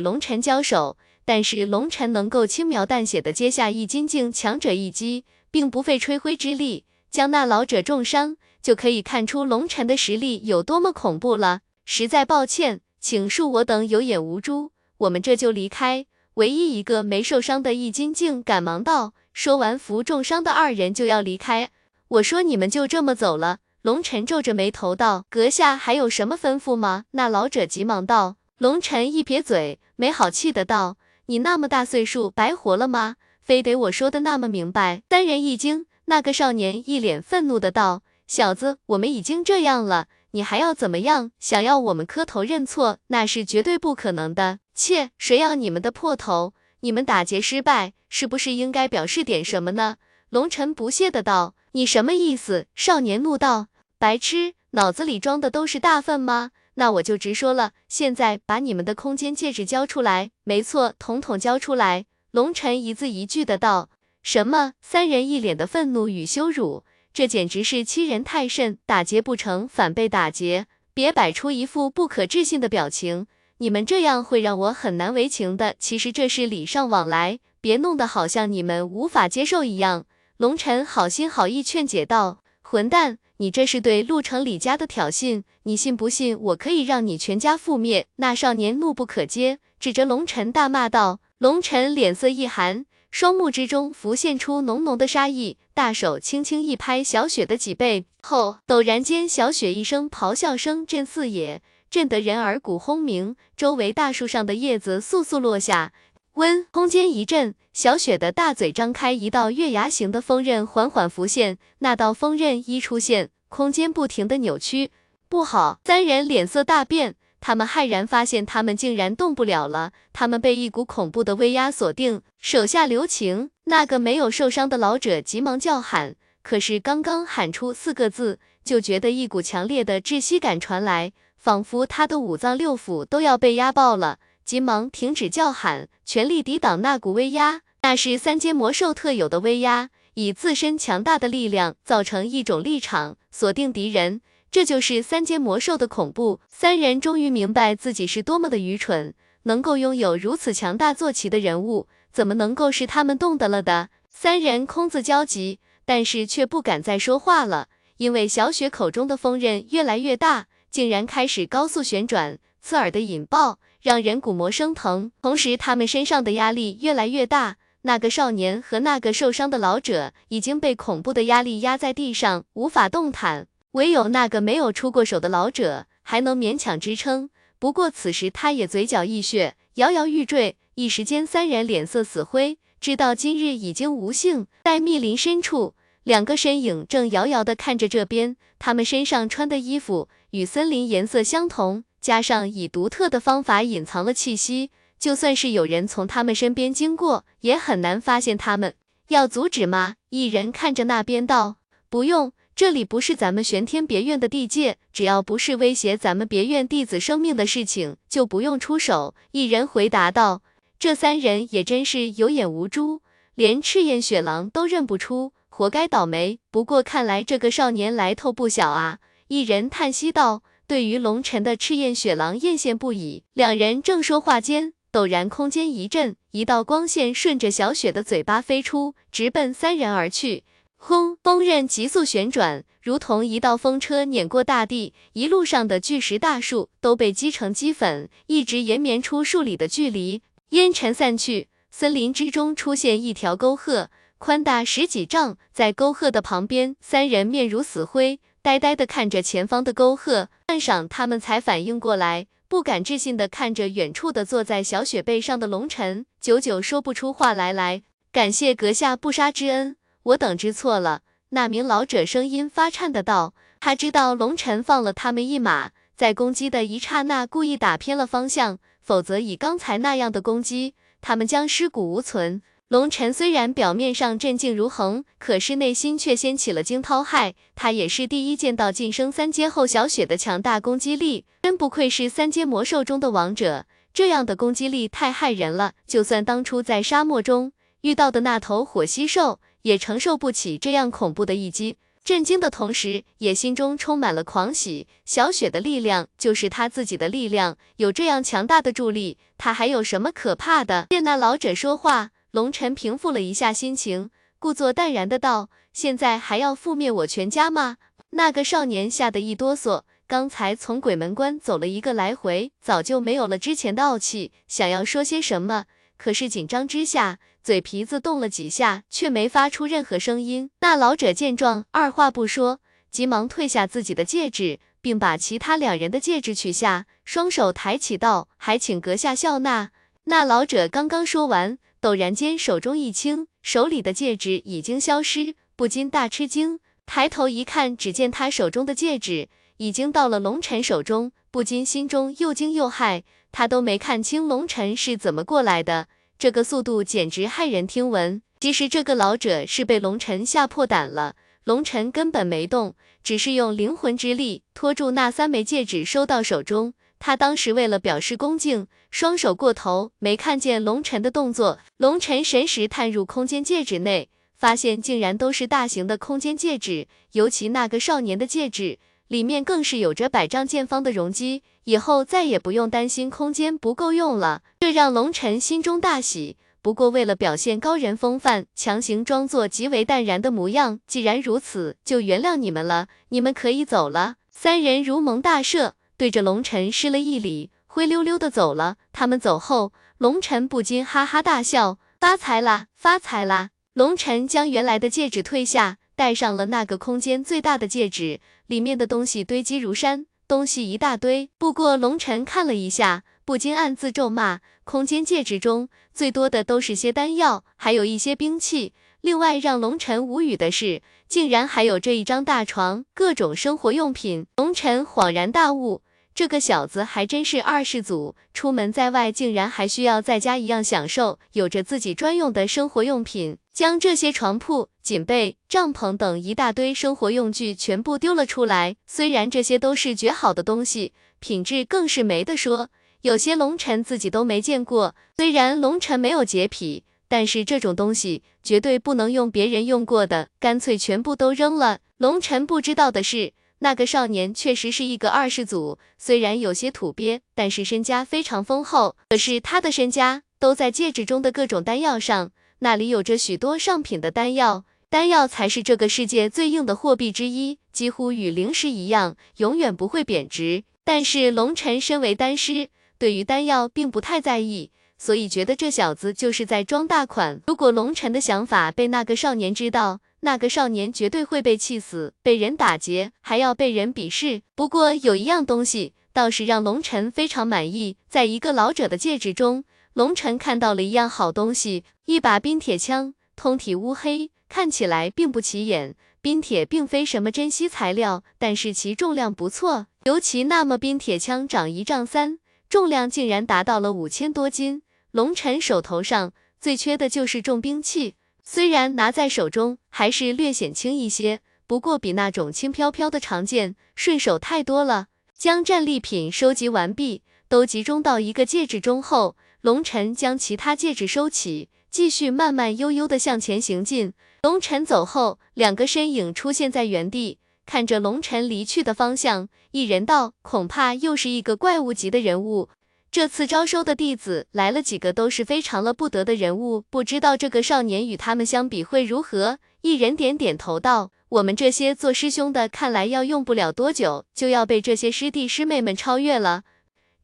[SPEAKER 1] 龙尘交手，但是龙尘能够轻描淡写的接下易筋境强者一击，并不费吹灰之力将那老者重伤，就可以看出龙尘的实力有多么恐怖了。实在抱歉，请恕我等有眼无珠，我们这就离开。唯一一个没受伤的易筋境赶忙道。说完，扶重伤的二人就要离开。我说你们就这么走了？龙尘皱着眉头道：“阁下还有什么吩咐吗？”那老者急忙道。龙尘一撇嘴，没好气的道：“你那么大岁数，白活了吗？非得我说的那么明白？”三人一惊，那个少年一脸愤怒的道：“小子，我们已经这样了，你还要怎么样？想要我们磕头认错，那是绝对不可能的。切，谁要你们的破头？你们打劫失败。”是不是应该表示点什么呢？龙尘不屑的道。你什么意思？少年怒道。白痴，脑子里装的都是大粪吗？那我就直说了，现在把你们的空间戒指交出来。没错，统统交出来。龙尘一字一句的道。什么？三人一脸的愤怒与羞辱，这简直是欺人太甚！打劫不成，反被打劫，别摆出一副不可置信的表情，你们这样会让我很难为情的。其实这是礼尚往来。别弄得好像你们无法接受一样。龙尘好心好意劝解道：“混蛋，你这是对陆城李家的挑衅，你信不信我可以让你全家覆灭？”那少年怒不可遏，指着龙尘大骂道。龙尘脸色一寒，双目之中浮现出浓浓的杀意，大手轻轻一拍小雪的脊背后，陡然间，小雪一声咆哮声震四野，震得人耳骨轰鸣，周围大树上的叶子簌簌落下。温，空间一震，小雪的大嘴张开，一道月牙形的锋刃缓缓浮现。那道锋刃一出现，空间不停的扭曲。不好！三人脸色大变，他们骇然发现他们竟然动不了了，他们被一股恐怖的威压锁定。手下留情！那个没有受伤的老者急忙叫喊，可是刚刚喊出四个字，就觉得一股强烈的窒息感传来，仿佛他的五脏六腑都要被压爆了。急忙停止叫喊，全力抵挡那股威压。那是三阶魔兽特有的威压，以自身强大的力量造成一种立场，锁定敌人。这就是三阶魔兽的恐怖。三人终于明白自己是多么的愚蠢，能够拥有如此强大坐骑的人物，怎么能够是他们动的了的？三人空自焦急，但是却不敢再说话了，因为小雪口中的锋刃越来越大，竟然开始高速旋转，刺耳的引爆让人骨膜生疼。同时，他们身上的压力越来越大，那个少年和那个受伤的老者已经被恐怖的压力压在地上，无法动弹，唯有那个没有出过手的老者还能勉强支撑。不过此时他也嘴角溢血，摇摇欲坠。一时间，三人脸色死灰，知道今日已经无幸。在密林深处，两个身影正遥遥地看着这边。他们身上穿的衣服与森林颜色相同，加上以独特的方法隐藏了气息，就算是有人从他们身边经过，也很难发现他们。要阻止吗？一人看着那边道：“不用。”这里不是咱们玄天别院的地界，只要不是威胁咱们别院弟子生命的事情，就不用出手。一人回答道。这三人也真是有眼无珠，连赤焰雪狼都认不出，活该倒霉。不过看来这个少年来头不小啊。一人叹息道。对于龙尘的赤焰雪狼艳羡不已。两人正说话间，陡然空间一震，一道光线顺着小雪的嘴巴飞出，直奔三人而去。轰！风刃急速旋转，如同一道风车碾过大地，一路上的巨石大树都被击成齑粉，一直延绵出数里的距离。烟尘散去，森林之中出现一条沟壑，宽大十几丈。在沟壑的旁边，三人面如死灰，呆呆地看着前方的沟壑。半晌，他们才反应过来，不敢置信地看着远处的坐在小雪背上的龙尘，久久说不出话来。来，感谢阁下不杀之恩。我等知错了，那名老者声音发颤的道。他知道龙尘放了他们一马，在攻击的一刹那故意打偏了方向，否则以刚才那样的攻击，他们将尸骨无存。龙尘虽然表面上镇静如恒，可是内心却掀起了惊涛骇。他也是第一见到晋升三阶后小雪的强大攻击力，真不愧是三阶魔兽中的王者，这样的攻击力太骇人了。就算当初在沙漠中遇到的那头火蜥兽。也承受不起这样恐怖的一击，震惊的同时，也心中充满了狂喜。小雪的力量就是他自己的力量，有这样强大的助力，他还有什么可怕的？见那老者说话，龙尘平复了一下心情，故作淡然的道：“现在还要覆灭我全家吗？”那个少年吓得一哆嗦，刚才从鬼门关走了一个来回，早就没有了之前的傲气，想要说些什么。可是紧张之下，嘴皮子动了几下，却没发出任何声音。那老者见状，二话不说，急忙退下自己的戒指，并把其他两人的戒指取下，双手抬起道：“还请阁下笑纳。”那老者刚刚说完，陡然间手中一轻，手里的戒指已经消失，不禁大吃惊，抬头一看，只见他手中的戒指已经到了龙尘手中，不禁心中又惊又骇。他都没看清龙尘是怎么过来的，这个速度简直骇人听闻。其实这个老者是被龙尘吓破胆了，龙尘根本没动，只是用灵魂之力拖住那三枚戒指收到手中。他当时为了表示恭敬，双手过头，没看见龙尘的动作。龙尘神识探入空间戒指内，发现竟然都是大型的空间戒指，尤其那个少年的戒指。里面更是有着百丈见方的容积，以后再也不用担心空间不够用了，这让龙尘心中大喜。不过为了表现高人风范，强行装作极为淡然的模样。既然如此，就原谅你们了，你们可以走了。三人如蒙大赦，对着龙尘施了一礼，灰溜溜的走了。他们走后，龙尘不禁哈哈大笑，发财啦，发财啦！龙尘将原来的戒指退下。戴上了那个空间最大的戒指，里面的东西堆积如山，东西一大堆。不过龙尘看了一下，不禁暗自咒骂：空间戒指中最多的都是些丹药，还有一些兵器。另外让龙尘无语的是，竟然还有这一张大床，各种生活用品。龙尘恍然大悟。这个小子还真是二世祖，出门在外竟然还需要在家一样享受，有着自己专用的生活用品，将这些床铺、锦被、帐篷等一大堆生活用具全部丢了出来。虽然这些都是绝好的东西，品质更是没得说，有些龙尘自己都没见过。虽然龙尘没有洁癖，但是这种东西绝对不能用别人用过的，干脆全部都扔了。龙尘不知道的是。那个少年确实是一个二世祖，虽然有些土鳖，但是身家非常丰厚。可是他的身家都在戒指中的各种丹药上，那里有着许多上品的丹药，丹药才是这个世界最硬的货币之一，几乎与灵石一样，永远不会贬值。但是龙尘身为丹师，对于丹药并不太在意，所以觉得这小子就是在装大款。如果龙尘的想法被那个少年知道，那个少年绝对会被气死，被人打劫，还要被人鄙视。不过有一样东西倒是让龙尘非常满意，在一个老者的戒指中，龙尘看到了一样好东西，一把冰铁枪，通体乌黑，看起来并不起眼。冰铁并非什么珍稀材料，但是其重量不错，尤其那么冰铁枪长一丈三，重量竟然达到了五千多斤。龙尘手头上最缺的就是重兵器。虽然拿在手中还是略显轻一些，不过比那种轻飘飘的长剑顺手太多了。将战利品收集完毕，都集中到一个戒指中后，龙尘将其他戒指收起，继续慢慢悠悠的向前行进。龙尘走后，两个身影出现在原地，看着龙尘离去的方向，一人道：“恐怕又是一个怪物级的人物。”这次招收的弟子来了几个，都是非常了不得的人物，不知道这个少年与他们相比会如何？一人点点头道：“我们这些做师兄的，看来要用不了多久，就要被这些师弟师妹们超越了。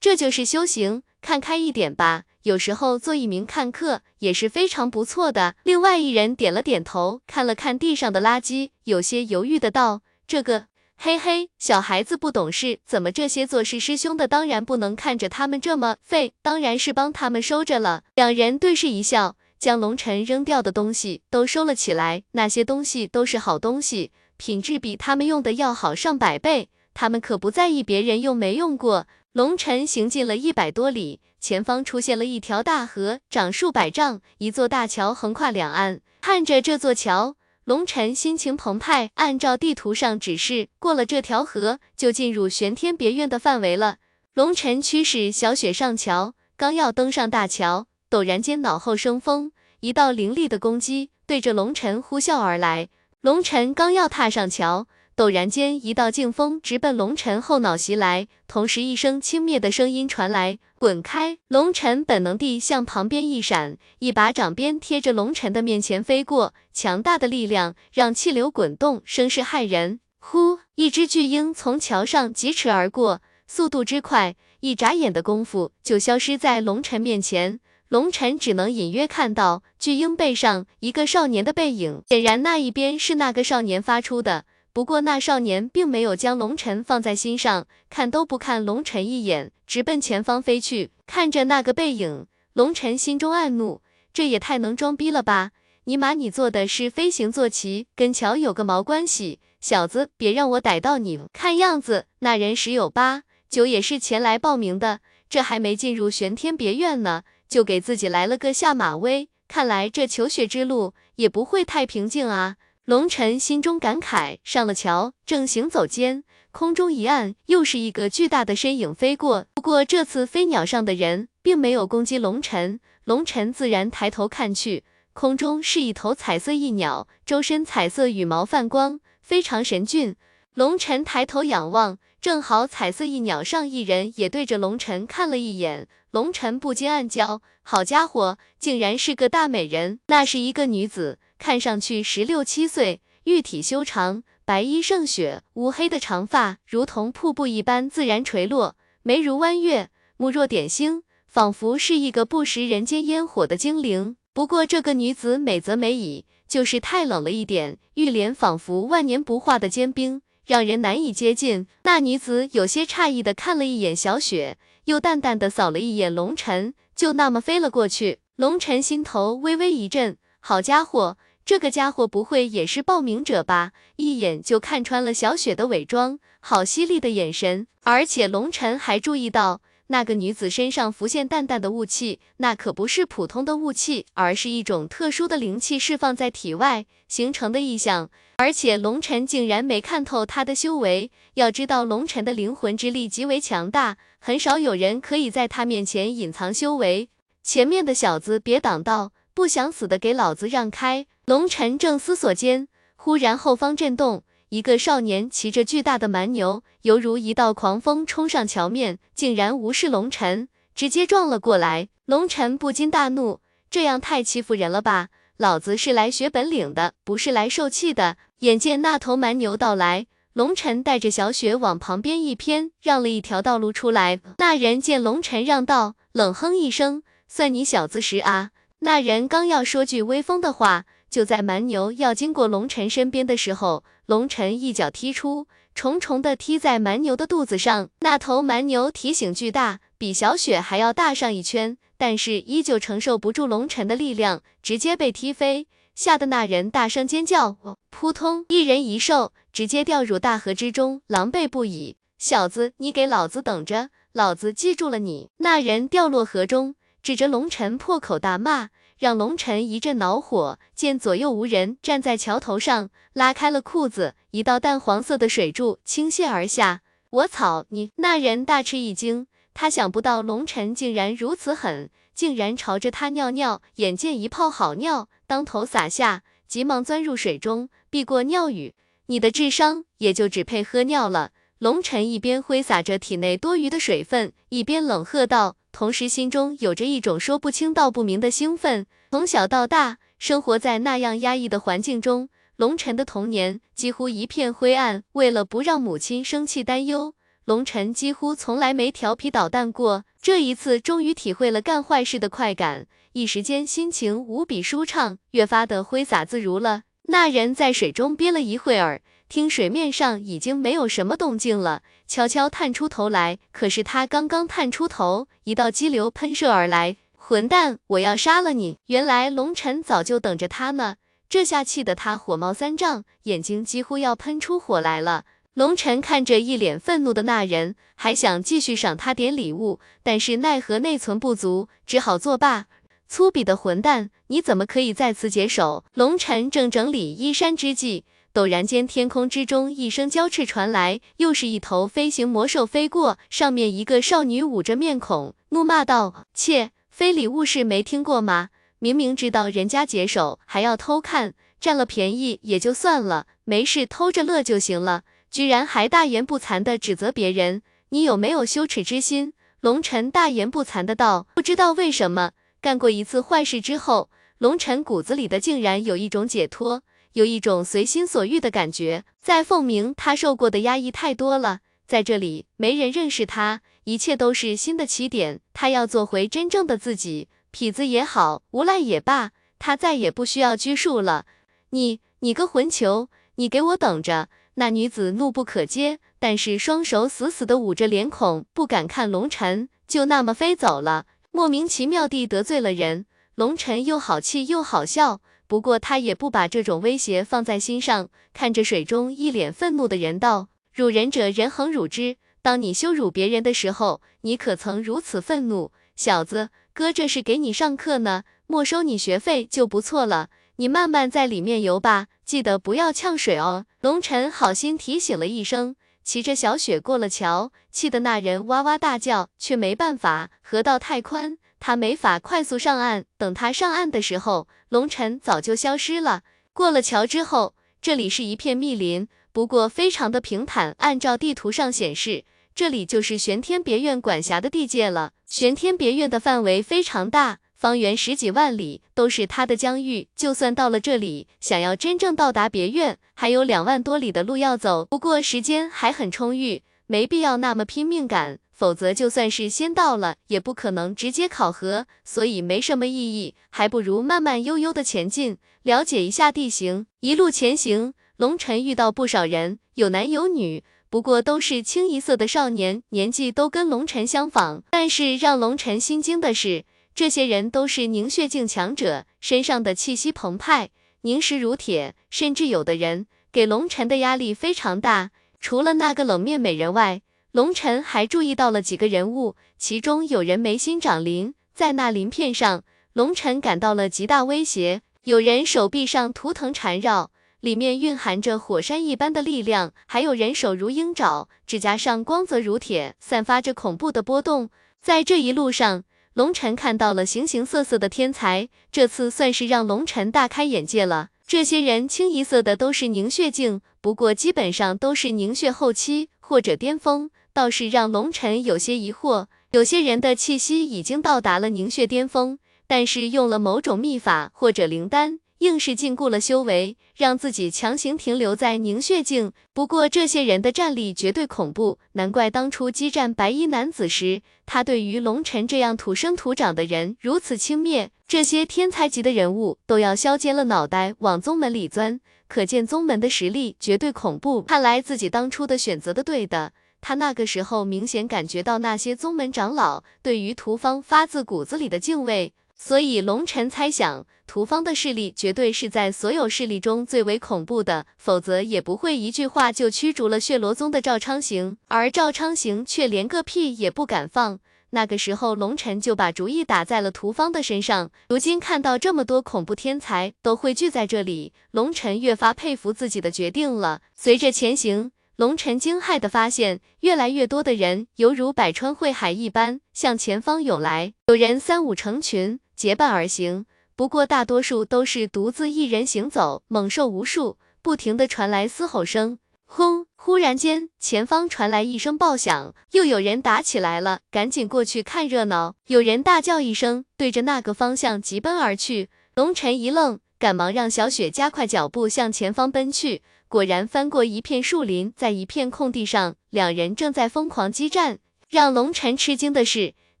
[SPEAKER 1] 这就是修行，看开一点吧。有时候做一名看客也是非常不错的。”另外一人点了点头，看了看地上的垃圾，有些犹豫的道：“这个。”嘿嘿，小孩子不懂事，怎么这些做事师兄的当然不能看着他们这么废，当然是帮他们收着了。两人对视一笑，将龙尘扔掉的东西都收了起来。那些东西都是好东西，品质比他们用的要好上百倍。他们可不在意别人用没用过。龙尘行进了一百多里，前方出现了一条大河，长数百丈，一座大桥横跨两岸。看着这座桥。龙晨心情澎湃，按照地图上指示，过了这条河，就进入玄天别院的范围了。龙晨驱使小雪上桥，刚要登上大桥，陡然间脑后生风，一道凌厉的攻击对着龙晨呼啸而来。龙晨刚要踏上桥。陡然间，一道劲风直奔龙尘后脑袭来，同时一声轻蔑的声音传来：“滚开！”龙尘本能地向旁边一闪，一把掌鞭贴着龙尘的面前飞过，强大的力量让气流滚动，声势骇人。呼！一只巨鹰从桥上疾驰而过，速度之快，一眨眼的功夫就消失在龙尘面前。龙尘只能隐约看到巨鹰背上一个少年的背影，显然那一边是那个少年发出的。不过那少年并没有将龙尘放在心上，看都不看龙尘一眼，直奔前方飞去。看着那个背影，龙尘心中暗怒，这也太能装逼了吧！尼玛，你做的是飞行坐骑，跟桥有个毛关系？小子，别让我逮到你！看样子那人十有八九也是前来报名的，这还没进入玄天别院呢，就给自己来了个下马威。看来这求学之路也不会太平静啊！龙尘心中感慨，上了桥，正行走间，空中一暗，又是一个巨大的身影飞过。不过这次飞鸟上的人并没有攻击龙尘，龙尘自然抬头看去，空中是一头彩色翼鸟，周身彩色羽毛泛光，非常神俊。龙尘抬头仰望，正好彩色翼鸟上一人也对着龙尘看了一眼，龙尘不禁暗叫：好家伙，竟然是个大美人！那是一个女子。看上去十六七岁，玉体修长，白衣胜雪，乌黑的长发如同瀑布一般自然垂落，眉如弯月，目若点星，仿佛是一个不食人间烟火的精灵。不过这个女子美则美矣，就是太冷了一点，玉脸仿佛万年不化的坚冰，让人难以接近。那女子有些诧异的看了一眼小雪，又淡淡的扫了一眼龙尘，就那么飞了过去。龙尘心头微微一震，好家伙！这个家伙不会也是报名者吧？一眼就看穿了小雪的伪装，好犀利的眼神！而且龙尘还注意到那个女子身上浮现淡淡的雾气，那可不是普通的雾气，而是一种特殊的灵气释放在体外形成的异象。而且龙尘竟然没看透她的修为。要知道龙尘的灵魂之力极为强大，很少有人可以在他面前隐藏修为。前面的小子，别挡道！不想死的，给老子让开！龙尘正思索间，忽然后方震动，一个少年骑着巨大的蛮牛，犹如一道狂风冲上桥面，竟然无视龙晨，直接撞了过来。龙晨不禁大怒，这样太欺负人了吧！老子是来学本领的，不是来受气的。眼见那头蛮牛到来，龙晨带着小雪往旁边一偏，让了一条道路出来。那人见龙晨让道，冷哼一声：“算你小子识啊！”那人刚要说句威风的话。就在蛮牛要经过龙晨身边的时候，龙晨一脚踢出，重重的踢在蛮牛的肚子上。那头蛮牛体型巨大，比小雪还要大上一圈，但是依旧承受不住龙晨的力量，直接被踢飞，吓得那人大声尖叫，扑通，一人一兽直接掉入大河之中，狼狈不已。小子，你给老子等着，老子记住了你！那人掉落河中，指着龙晨破口大骂。让龙晨一阵恼火，见左右无人，站在桥头上，拉开了裤子，一道淡黄色的水柱倾泻而下。我操你！那人大吃一惊，他想不到龙晨竟然如此狠，竟然朝着他尿尿。眼见一泡好尿当头洒下，急忙钻入水中避过尿雨。你的智商也就只配喝尿了。龙晨一边挥洒着体内多余的水分，一边冷喝道。同时，心中有着一种说不清道不明的兴奋。从小到大，生活在那样压抑的环境中，龙晨的童年几乎一片灰暗。为了不让母亲生气担忧，龙晨几乎从来没调皮捣蛋过。这一次，终于体会了干坏事的快感，一时间心情无比舒畅，越发的挥洒自如了。那人在水中憋了一会儿。听水面上已经没有什么动静了，悄悄探出头来。可是他刚刚探出头，一道激流喷射而来，混蛋，我要杀了你！原来龙晨早就等着他呢，这下气得他火冒三丈，眼睛几乎要喷出火来了。龙晨看着一脸愤怒的那人，还想继续赏他点礼物，但是奈何内存不足，只好作罢。粗鄙的混蛋，你怎么可以在此解手？龙晨正整理衣衫之际。陡然间，天空之中一声娇叱传来，又是一头飞行魔兽飞过，上面一个少女捂着面孔，怒骂道：“切，非礼勿视，没听过吗？明明知道人家解手，还要偷看，占了便宜也就算了，没事偷着乐就行了，居然还大言不惭的指责别人，你有没有羞耻之心？”龙晨大言不惭的道：“不知道为什么，干过一次坏事之后，龙晨骨子里的竟然有一种解脱。”有一种随心所欲的感觉，在凤鸣，他受过的压抑太多了，在这里没人认识他，一切都是新的起点，他要做回真正的自己，痞子也好，无赖也罢，他再也不需要拘束了。你，你个混球，你给我等着！那女子怒不可遏，但是双手死死的捂着脸孔，不敢看龙晨，就那么飞走了，莫名其妙地得罪了人，龙晨又好气又好笑。不过他也不把这种威胁放在心上，看着水中一脸愤怒的人道：“辱人者人恒辱之。当你羞辱别人的时候，你可曾如此愤怒？小子，哥这是给你上课呢，没收你学费就不错了。你慢慢在里面游吧，记得不要呛水哦。”龙晨好心提醒了一声，骑着小雪过了桥，气得那人哇哇大叫，却没办法，河道太宽。他没法快速上岸，等他上岸的时候，龙晨早就消失了。过了桥之后，这里是一片密林，不过非常的平坦。按照地图上显示，这里就是玄天别院管辖的地界了。玄天别院的范围非常大，方圆十几万里都是他的疆域。就算到了这里，想要真正到达别院，还有两万多里的路要走。不过时间还很充裕，没必要那么拼命赶。否则，就算是先到了，也不可能直接考核，所以没什么意义，还不如慢慢悠悠的前进，了解一下地形。一路前行，龙晨遇到不少人，有男有女，不过都是清一色的少年，年纪都跟龙晨相仿。但是让龙晨心惊的是，这些人都是凝血境强者，身上的气息澎湃，凝实如铁，甚至有的人给龙晨的压力非常大。除了那个冷面美人外，龙晨还注意到了几个人物，其中有人眉心长鳞，在那鳞片上，龙晨感到了极大威胁。有人手臂上图腾缠绕，里面蕴含着火山一般的力量；还有人手如鹰爪，指甲上光泽如铁，散发着恐怖的波动。在这一路上，龙晨看到了形形色色的天才，这次算是让龙晨大开眼界了。这些人清一色的都是凝血境。不过基本上都是凝血后期或者巅峰，倒是让龙尘有些疑惑。有些人的气息已经到达了凝血巅峰，但是用了某种秘法或者灵丹。硬是禁锢了修为，让自己强行停留在凝血境。不过这些人的战力绝对恐怖，难怪当初激战白衣男子时，他对于龙尘这样土生土长的人如此轻蔑。这些天才级的人物都要削尖了脑袋往宗门里钻，可见宗门的实力绝对恐怖。看来自己当初的选择的对的。他那个时候明显感觉到那些宗门长老对于屠方发自骨子里的敬畏。所以，龙尘猜想，屠方的势力绝对是在所有势力中最为恐怖的，否则也不会一句话就驱逐了血罗宗的赵昌行，而赵昌行却连个屁也不敢放。那个时候，龙尘就把主意打在了屠方的身上。如今看到这么多恐怖天才都汇聚在这里，龙尘越发佩服自己的决定了。随着前行。龙尘惊骇地发现，越来越多的人犹如百川汇海一般向前方涌来，有人三五成群结伴而行，不过大多数都是独自一人行走。猛兽无数，不停地传来嘶吼声。轰！忽然间，前方传来一声爆响，又有人打起来了，赶紧过去看热闹。有人大叫一声，对着那个方向疾奔而去。龙尘一愣，赶忙让小雪加快脚步向前方奔去。果然翻过一片树林，在一片空地上，两人正在疯狂激战。让龙尘吃惊的是，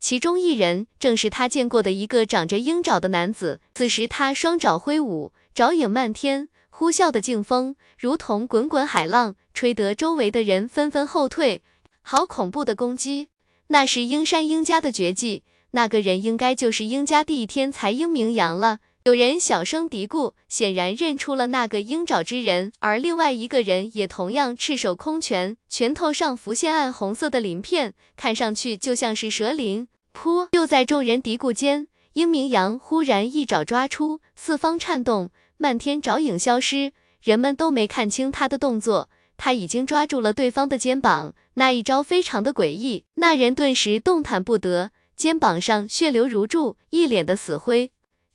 [SPEAKER 1] 其中一人正是他见过的一个长着鹰爪的男子。此时他双爪挥舞，爪影漫天，呼啸的劲风如同滚滚海浪，吹得周围的人纷纷后退。好恐怖的攻击！那是鹰山鹰家的绝技，那个人应该就是鹰家第一天才鹰鸣阳了。有人小声嘀咕，显然认出了那个鹰爪之人，而另外一个人也同样赤手空拳，拳头上浮现暗红色的鳞片，看上去就像是蛇鳞。噗！就在众人嘀咕间，鹰明阳忽然一爪抓出，四方颤动，漫天爪影消失，人们都没看清他的动作，他已经抓住了对方的肩膀，那一招非常的诡异，那人顿时动弹不得，肩膀上血流如注，一脸的死灰。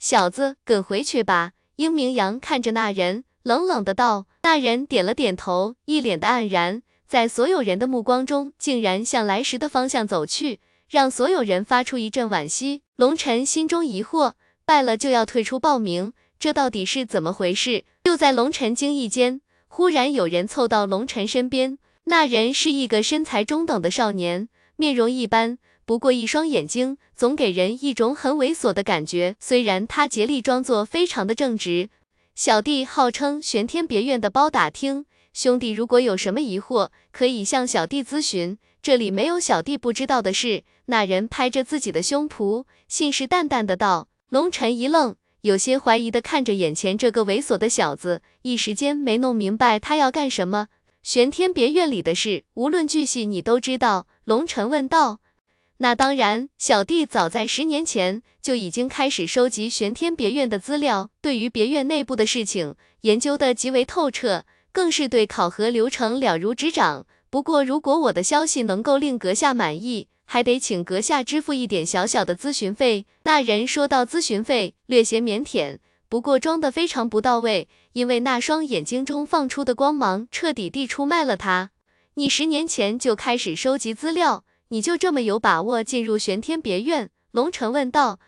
[SPEAKER 1] 小子，滚回去吧！英明阳看着那人，冷冷的道。那人点了点头，一脸的黯然，在所有人的目光中，竟然向来时的方向走去，让所有人发出一阵惋惜。龙尘心中疑惑，败了就要退出报名，这到底是怎么回事？就在龙尘惊异间，忽然有人凑到龙尘身边，那人是一个身材中等的少年，面容一般。不过一双眼睛总给人一种很猥琐的感觉，虽然他竭力装作非常的正直。小弟号称玄天别院的包打听，兄弟如果有什么疑惑，可以向小弟咨询，这里没有小弟不知道的事。那人拍着自己的胸脯，信誓旦旦的道。龙尘一愣，有些怀疑的看着眼前这个猥琐的小子，一时间没弄明白他要干什么。玄天别院里的事，无论巨细你都知道？龙尘问道。那当然，小弟早在十年前就已经开始收集玄天别院的资料，对于别院内部的事情研究的极为透彻，更是对考核流程了如指掌。不过，如果我的消息能够令阁下满意，还得请阁下支付一点小小的咨询费。那人说到咨询费，略显腼腆，不过装得非常不到位，因为那双眼睛中放出的光芒彻底地出卖了他。你十年前就开始收集资料。你就这么有把握进入玄天别院？龙城问道。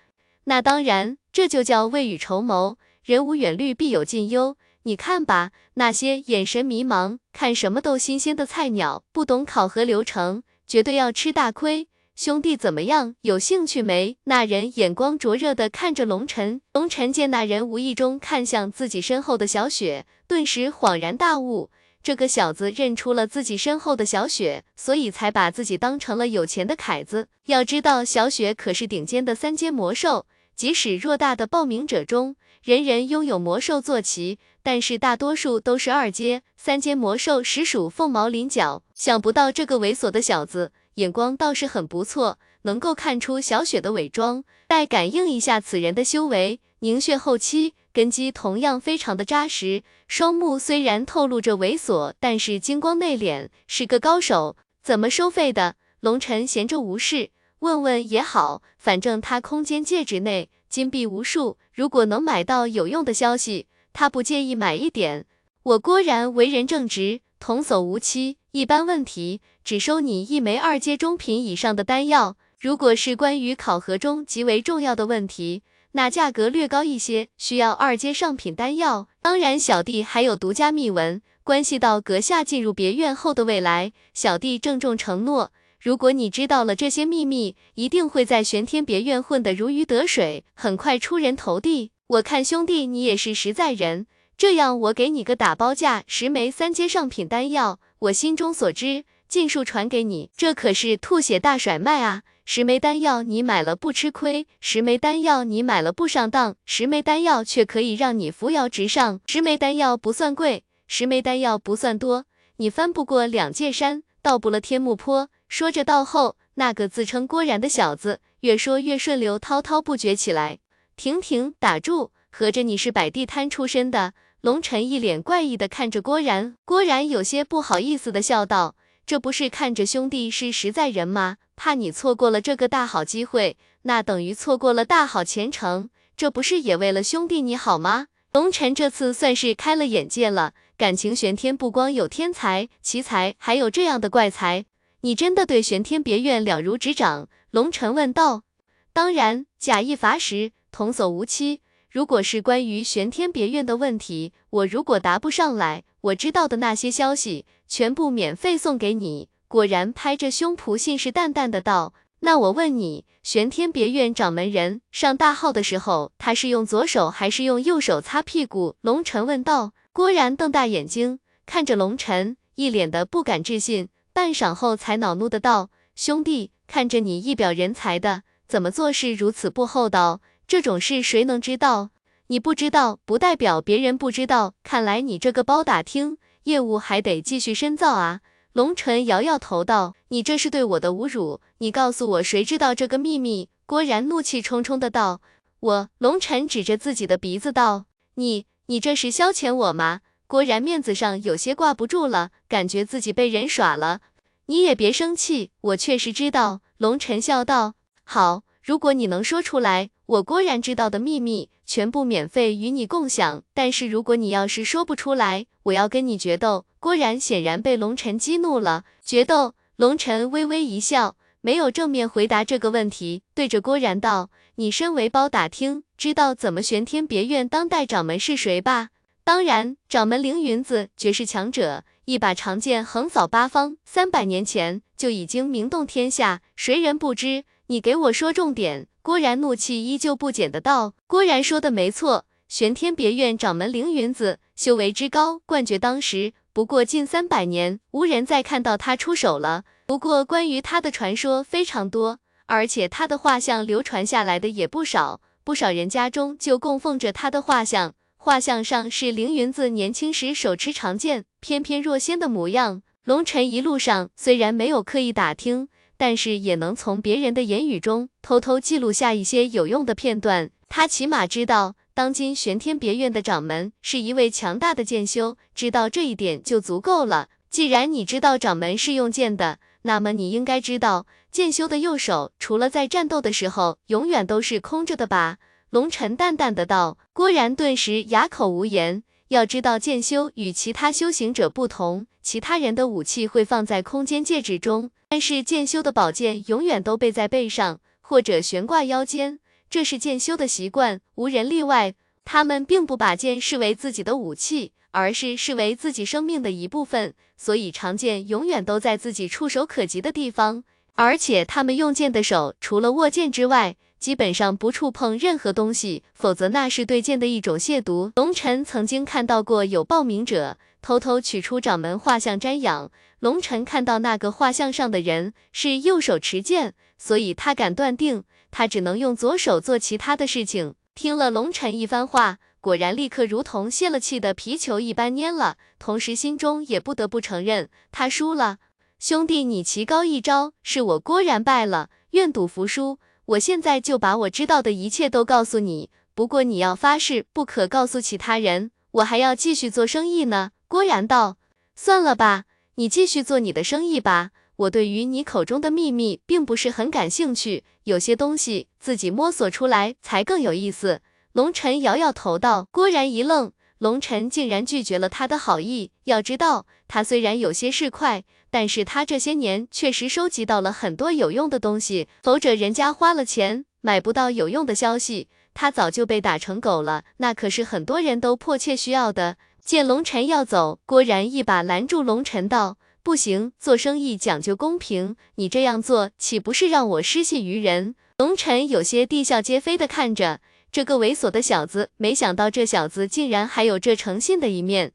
[SPEAKER 1] 那当然，这就叫未雨绸缪。人无远虑，必有近忧。你看吧，那些眼神迷茫、看什么都新鲜的菜鸟，不懂考核流程，绝对要吃大亏。兄弟怎么样？有兴趣没？那人眼光灼热的看着龙尘。龙尘见那人无意中看向自己身后的小雪，顿时恍然大悟。这个小子认出了自己身后的小雪，所以才把自己当成了有钱的凯子。要知道，小雪可是顶尖的三阶魔兽，即使偌大的报名者中，人人拥有魔兽坐骑，但是大多数都是二阶、三阶魔兽，实属凤毛麟角。想不到这个猥琐的小子眼光倒是很不错，能够看出小雪的伪装。待感应一下此人的修为，凝血后期。根基同样非常的扎实，双目虽然透露着猥琐，但是金光内敛，是个高手。怎么收费的？龙尘闲着无事，问问也好，反正他空间戒指内金币无数，如果能买到有用的消息，他不介意买一点。我郭然为人正直，童叟无欺，一般问题只收你一枚二阶中品以上的丹药。如果是关于考核中极为重要的问题，那价格略高一些，需要二阶上品丹药。当然，小弟还有独家秘闻，关系到阁下进入别院后的未来，小弟郑重承诺，如果你知道了这些秘密，一定会在玄天别院混得如鱼得水，很快出人头地。我看兄弟你也是实在人。这样，我给你个打包价，十枚三阶上品丹药，我心中所知，尽数传给你。这可是吐血大甩卖啊！十枚丹药你买了不吃亏，十枚丹药你买了不上当，十枚丹药却可以让你扶摇直上。十枚丹药不算贵，十枚丹药不算多，你翻不过两界山，到不了天目坡。说着到后，那个自称郭然的小子越说越顺流滔滔不绝起来。停停，打住！合着你是摆地摊出身的？龙尘一脸怪异的看着郭然，郭然有些不好意思的笑道：“这不是看着兄弟是实在人吗？怕你错过了这个大好机会，那等于错过了大好前程，这不是也为了兄弟你好吗？”龙尘这次算是开了眼界了，感情玄天不光有天才奇才，还有这样的怪才。你真的对玄天别院了如指掌？龙尘问道。当然，假意伐食，童叟无欺。如果是关于玄天别院的问题，我如果答不上来，我知道的那些消息全部免费送给你。果然拍着胸脯信誓旦旦的道：“那我问你，玄天别院掌门人上大号的时候，他是用左手还是用右手擦屁股？”龙晨问道。郭然瞪大眼睛看着龙晨，一脸的不敢置信，半晌后才恼怒的道：“兄弟，看着你一表人才的，怎么做事如此不厚道？”这种事谁能知道？你不知道，不代表别人不知道。看来你这个包打听业务还得继续深造啊！龙晨摇摇头道：“你这是对我的侮辱！你告诉我，谁知道这个秘密？”郭然怒气冲冲的道：“我。”龙晨指着自己的鼻子道：“你，你这是消遣我吗？”郭然面子上有些挂不住了，感觉自己被人耍了。你也别生气，我确实知道。龙晨笑道：“好，如果你能说出来。”我郭然知道的秘密，全部免费与你共享。但是如果你要是说不出来，我要跟你决斗。郭然显然被龙晨激怒了，决斗。龙晨微微一笑，没有正面回答这个问题，对着郭然道：“你身为包打听，知道怎么玄天别院当代掌门是谁吧？当然，掌门凌云子，绝世强者，一把长剑横扫八方，三百年前就已经名动天下，谁人不知？你给我说重点。”郭然怒气依旧不减的道：“郭然说的没错，玄天别院掌门凌云子修为之高，冠绝当时。不过近三百年，无人再看到他出手了。不过关于他的传说非常多，而且他的画像流传下来的也不少，不少人家中就供奉着他的画像。画像上是凌云子年轻时手持长剑，翩翩若仙的模样。龙尘一路上虽然没有刻意打听。”但是也能从别人的言语中偷偷记录下一些有用的片段。他起码知道，当今玄天别院的掌门是一位强大的剑修，知道这一点就足够了。既然你知道掌门是用剑的，那么你应该知道，剑修的右手除了在战斗的时候，永远都是空着的吧？龙尘淡淡的道。郭然顿时哑口无言。要知道，剑修与其他修行者不同，其他人的武器会放在空间戒指中。但是剑修的宝剑永远都背在背上，或者悬挂腰间，这是剑修的习惯，无人例外。他们并不把剑视为自己的武器，而是视为自己生命的一部分，所以长剑永远都在自己触手可及的地方。而且他们用剑的手，除了握剑之外，基本上不触碰任何东西，否则那是对剑的一种亵渎。龙尘曾经看到过有报名者偷偷取出掌门画像瞻仰。龙尘看到那个画像上的人是右手持剑，所以他敢断定他只能用左手做其他的事情。听了龙尘一番话，果然立刻如同泄了气的皮球一般蔫了，同时心中也不得不承认他输了。兄弟，你棋高一招，是我郭然败了，愿赌服输。我现在就把我知道的一切都告诉你，不过你要发誓不可告诉其他人，我还要继续做生意呢。郭然道，算了吧。你继续做你的生意吧，我对于你口中的秘密并不是很感兴趣，有些东西自己摸索出来才更有意思。龙尘摇摇头道。郭然一愣，龙晨竟然拒绝了他的好意。要知道，他虽然有些市侩，但是他这些年确实收集到了很多有用的东西，否则人家花了钱买不到有用的消息，他早就被打成狗了。那可是很多人都迫切需要的。见龙晨要走，郭然一把拦住龙晨，道：“不行，做生意讲究公平，你这样做岂不是让我失信于人？”龙晨有些啼笑皆非的看着这个猥琐的小子，没想到这小子竟然还有这诚信的一面。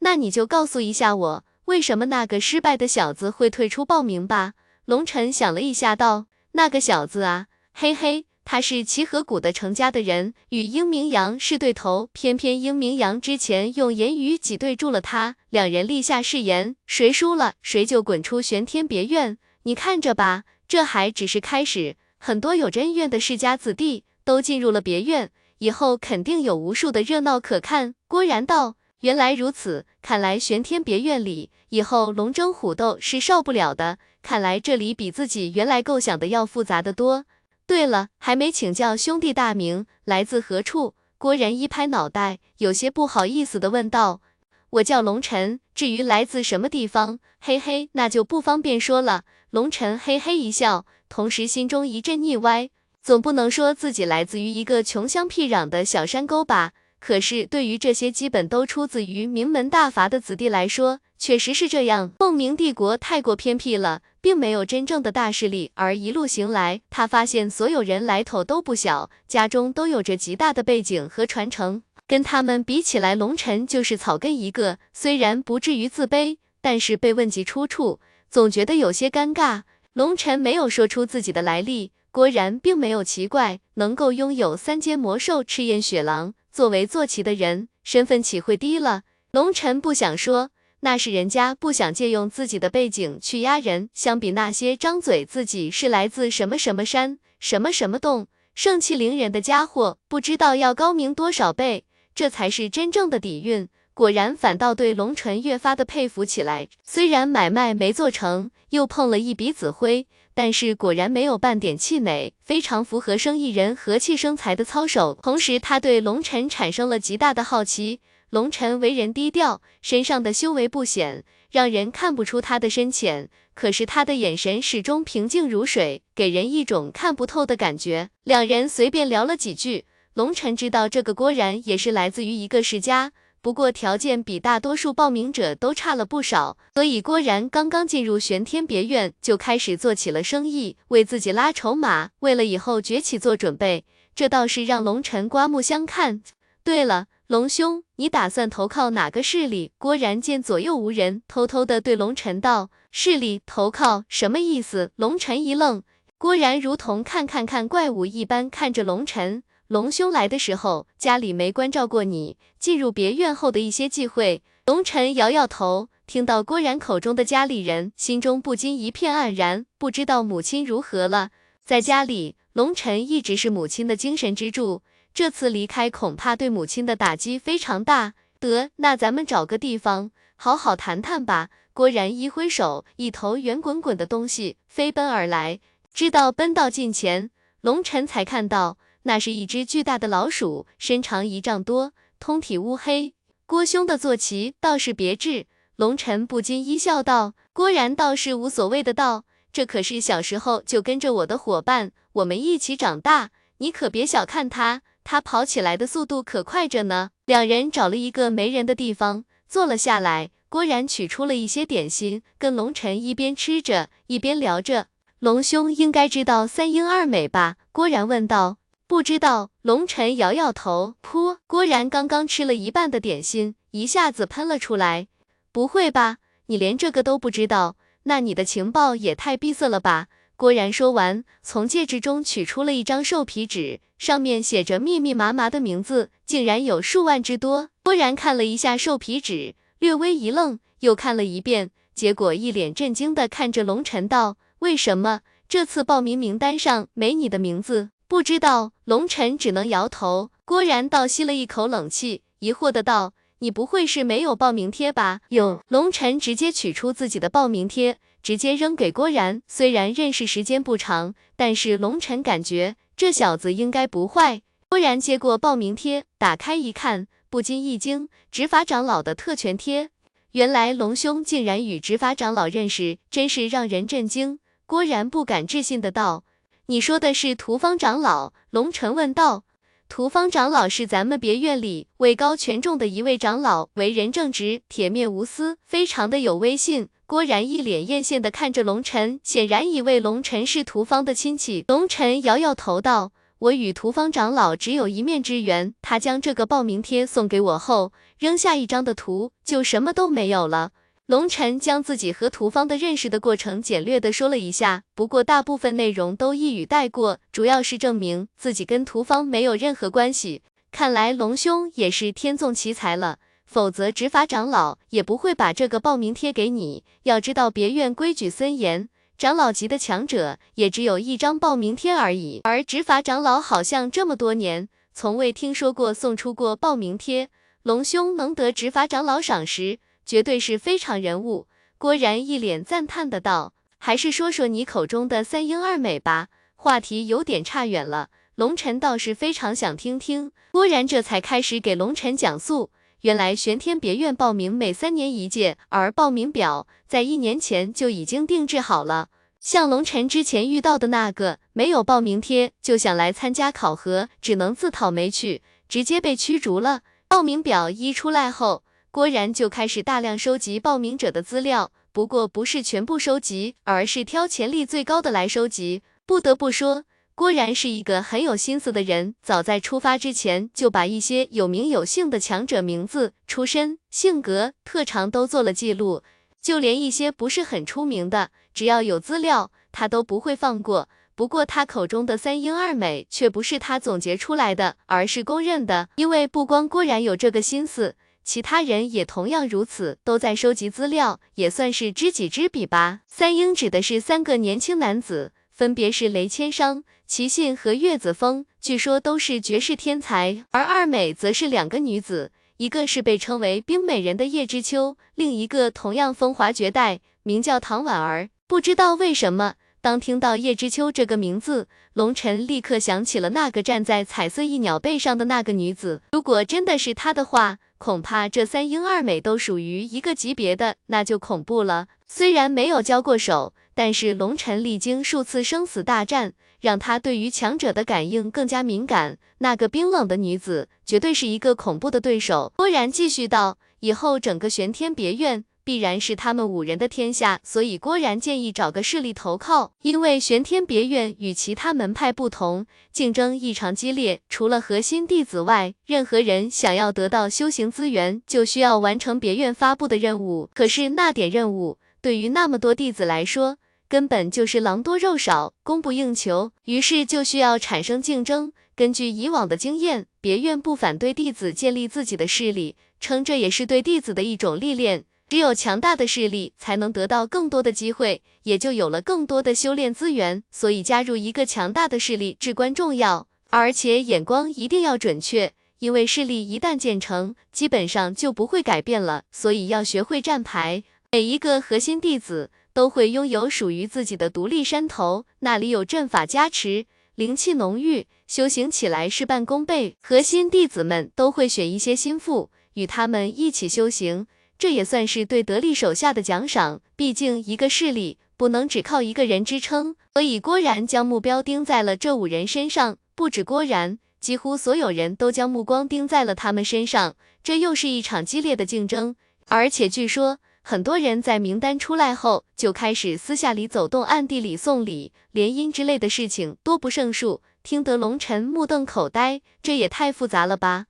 [SPEAKER 1] 那你就告诉一下我，为什么那个失败的小子会退出报名吧？龙晨想了一下，道：“那个小子啊，嘿嘿。”他是齐河谷的程家的人，与英明阳是对头，偏偏英明阳之前用言语挤兑住了他，两人立下誓言，谁输了谁就滚出玄天别院。你看着吧，这还只是开始，很多有着恩怨的世家子弟都进入了别院，以后肯定有无数的热闹可看。郭然道，原来如此，看来玄天别院里以后龙争虎斗是少不了的，看来这里比自己原来构想的要复杂的多。对了，还没请教兄弟大名，来自何处？郭然一拍脑袋，有些不好意思的问道：“我叫龙晨，至于来自什么地方，嘿嘿，那就不方便说了。”龙晨嘿嘿一笑，同时心中一阵腻歪，总不能说自己来自于一个穷乡僻壤的小山沟吧？可是对于这些基本都出自于名门大阀的子弟来说，确实是这样。凤鸣帝国太过偏僻了。并没有真正的大势力，而一路行来，他发现所有人来头都不小，家中都有着极大的背景和传承。跟他们比起来，龙尘就是草根一个。虽然不至于自卑，但是被问及出处，总觉得有些尴尬。龙尘没有说出自己的来历，郭然并没有奇怪，能够拥有三阶魔兽赤焰雪狼作为坐骑的人，身份岂会低了？龙尘不想说。那是人家不想借用自己的背景去压人，相比那些张嘴自己是来自什么什么山、什么什么洞、盛气凌人的家伙，不知道要高明多少倍，这才是真正的底蕴。果然，反倒对龙纯越发的佩服起来。虽然买卖没做成，又碰了一鼻子灰，但是果然没有半点气馁，非常符合生意人和气生财的操守。同时，他对龙晨产生了极大的好奇。龙晨为人低调，身上的修为不显，让人看不出他的深浅。可是他的眼神始终平静如水，给人一种看不透的感觉。两人随便聊了几句，龙晨知道这个郭然也是来自于一个世家，不过条件比大多数报名者都差了不少。所以郭然刚刚进入玄天别院，就开始做起了生意，为自己拉筹码，为了以后崛起做准备。这倒是让龙晨刮目相看。对了。龙兄，你打算投靠哪个势力？郭然见左右无人，偷偷的对龙晨道：“势力投靠什么意思？”龙晨一愣，郭然如同看看看怪物一般看着龙晨。龙兄来的时候，家里没关照过你，进入别院后的一些忌讳。龙晨摇摇头，听到郭然口中的家里人，心中不禁一片黯然，不知道母亲如何了。在家里，龙晨一直是母亲的精神支柱。这次离开恐怕对母亲的打击非常大。得，那咱们找个地方好好谈谈吧。郭然一挥手，一头圆滚滚的东西飞奔而来。直到奔到近前，龙晨才看到那是一只巨大的老鼠，身长一丈多，通体乌黑。郭兄的坐骑倒是别致。龙晨不禁一笑道。郭然倒是无所谓的道：“这可是小时候就跟着我的伙伴，我们一起长大，你可别小看他。”他跑起来的速度可快着呢。两人找了一个没人的地方坐了下来，郭然取出了一些点心，跟龙晨一边吃着一边聊着。龙兄应该知道三英二美吧？郭然问道。不知道。龙晨摇摇头。噗！郭然刚刚吃了一半的点心，一下子喷了出来。不会吧？你连这个都不知道？那你的情报也太闭塞了吧？郭然说完，从戒指中取出了一张兽皮纸，上面写着密密麻麻的名字，竟然有数万之多。郭然看了一下兽皮纸，略微一愣，又看了一遍，结果一脸震惊的看着龙晨道：“为什么这次报名名单上没你的名字？”不知道。龙晨只能摇头。郭然倒吸了一口冷气，疑惑的道：“你不会是没有报名贴吧？”有。龙晨直接取出自己的报名贴。直接扔给郭然，虽然认识时间不长，但是龙晨感觉这小子应该不坏。郭然接过报名贴，打开一看，不禁一惊，执法长老的特权贴，原来龙兄竟然与执法长老认识，真是让人震惊。郭然不敢置信的道：“你说的是屠方长老？”龙晨问道。屠方长老是咱们别院里位高权重的一位长老，为人正直，铁面无私，非常的有威信。郭然一脸艳羡的看着龙晨，显然以为龙晨是屠方的亲戚。龙晨摇摇头道：“我与屠方长老只有一面之缘，他将这个报名贴送给我后，扔下一张的图，就什么都没有了。”龙晨将自己和屠方的认识的过程简略的说了一下，不过大部分内容都一语带过，主要是证明自己跟屠方没有任何关系。看来龙兄也是天纵奇才了，否则执法长老也不会把这个报名贴给你。要知道别院规矩森严，长老级的强者也只有一张报名贴而已，而执法长老好像这么多年从未听说过送出过报名贴。龙兄能得执法长老赏识。绝对是非常人物，郭然一脸赞叹的道：“还是说说你口中的三英二美吧。”话题有点差远了，龙晨倒是非常想听听。郭然这才开始给龙晨讲述，原来玄天别院报名每三年一届，而报名表在一年前就已经定制好了。像龙晨之前遇到的那个没有报名贴就想来参加考核，只能自讨没趣，直接被驱逐了。报名表一出来后。郭然就开始大量收集报名者的资料，不过不是全部收集，而是挑潜力最高的来收集。不得不说，郭然是一个很有心思的人，早在出发之前就把一些有名有姓的强者名字、出身、性格、特长都做了记录，就连一些不是很出名的，只要有资料，他都不会放过。不过他口中的三英二美却不是他总结出来的，而是公认的，因为不光郭然有这个心思。其他人也同样如此，都在收集资料，也算是知己知彼吧。三英指的是三个年轻男子，分别是雷千商、齐信和岳子峰，据说都是绝世天才。而二美则是两个女子，一个是被称为冰美人的叶知秋，另一个同样风华绝代，名叫唐婉儿。不知道为什么，当听到叶知秋这个名字，龙晨立刻想起了那个站在彩色翼鸟背上的那个女子。如果真的是她的话，恐怕这三英二美都属于一个级别的，那就恐怖了。虽然没有交过手，但是龙晨历经数次生死大战，让他对于强者的感应更加敏感。那个冰冷的女子，绝对是一个恐怖的对手。忽然继续道：“以后整个玄天别院。”必然是他们五人的天下，所以郭然建议找个势力投靠。因为玄天别院与其他门派不同，竞争异常激烈。除了核心弟子外，任何人想要得到修行资源，就需要完成别院发布的任务。可是那点任务对于那么多弟子来说，根本就是狼多肉少，供不应求。于是就需要产生竞争。根据以往的经验，别院不反对弟子建立自己的势力，称这也是对弟子的一种历练。只有强大的势力才能得到更多的机会，也就有了更多的修炼资源。所以加入一个强大的势力至关重要，而且眼光一定要准确，因为势力一旦建成，基本上就不会改变了。所以要学会站牌，每一个核心弟子都会拥有属于自己的独立山头，那里有阵法加持，灵气浓郁，修行起来事半功倍。核心弟子们都会选一些心腹，与他们一起修行。这也算是对得力手下的奖赏，毕竟一个势力不能只靠一个人支撑，所以郭然将目标盯在了这五人身上。不止郭然，几乎所有人都将目光盯在了他们身上。这又是一场激烈的竞争，而且据说很多人在名单出来后就开始私下里走动，暗地里送礼、联姻之类的事情多不胜数。听得龙尘目瞪口呆，这也太复杂了吧？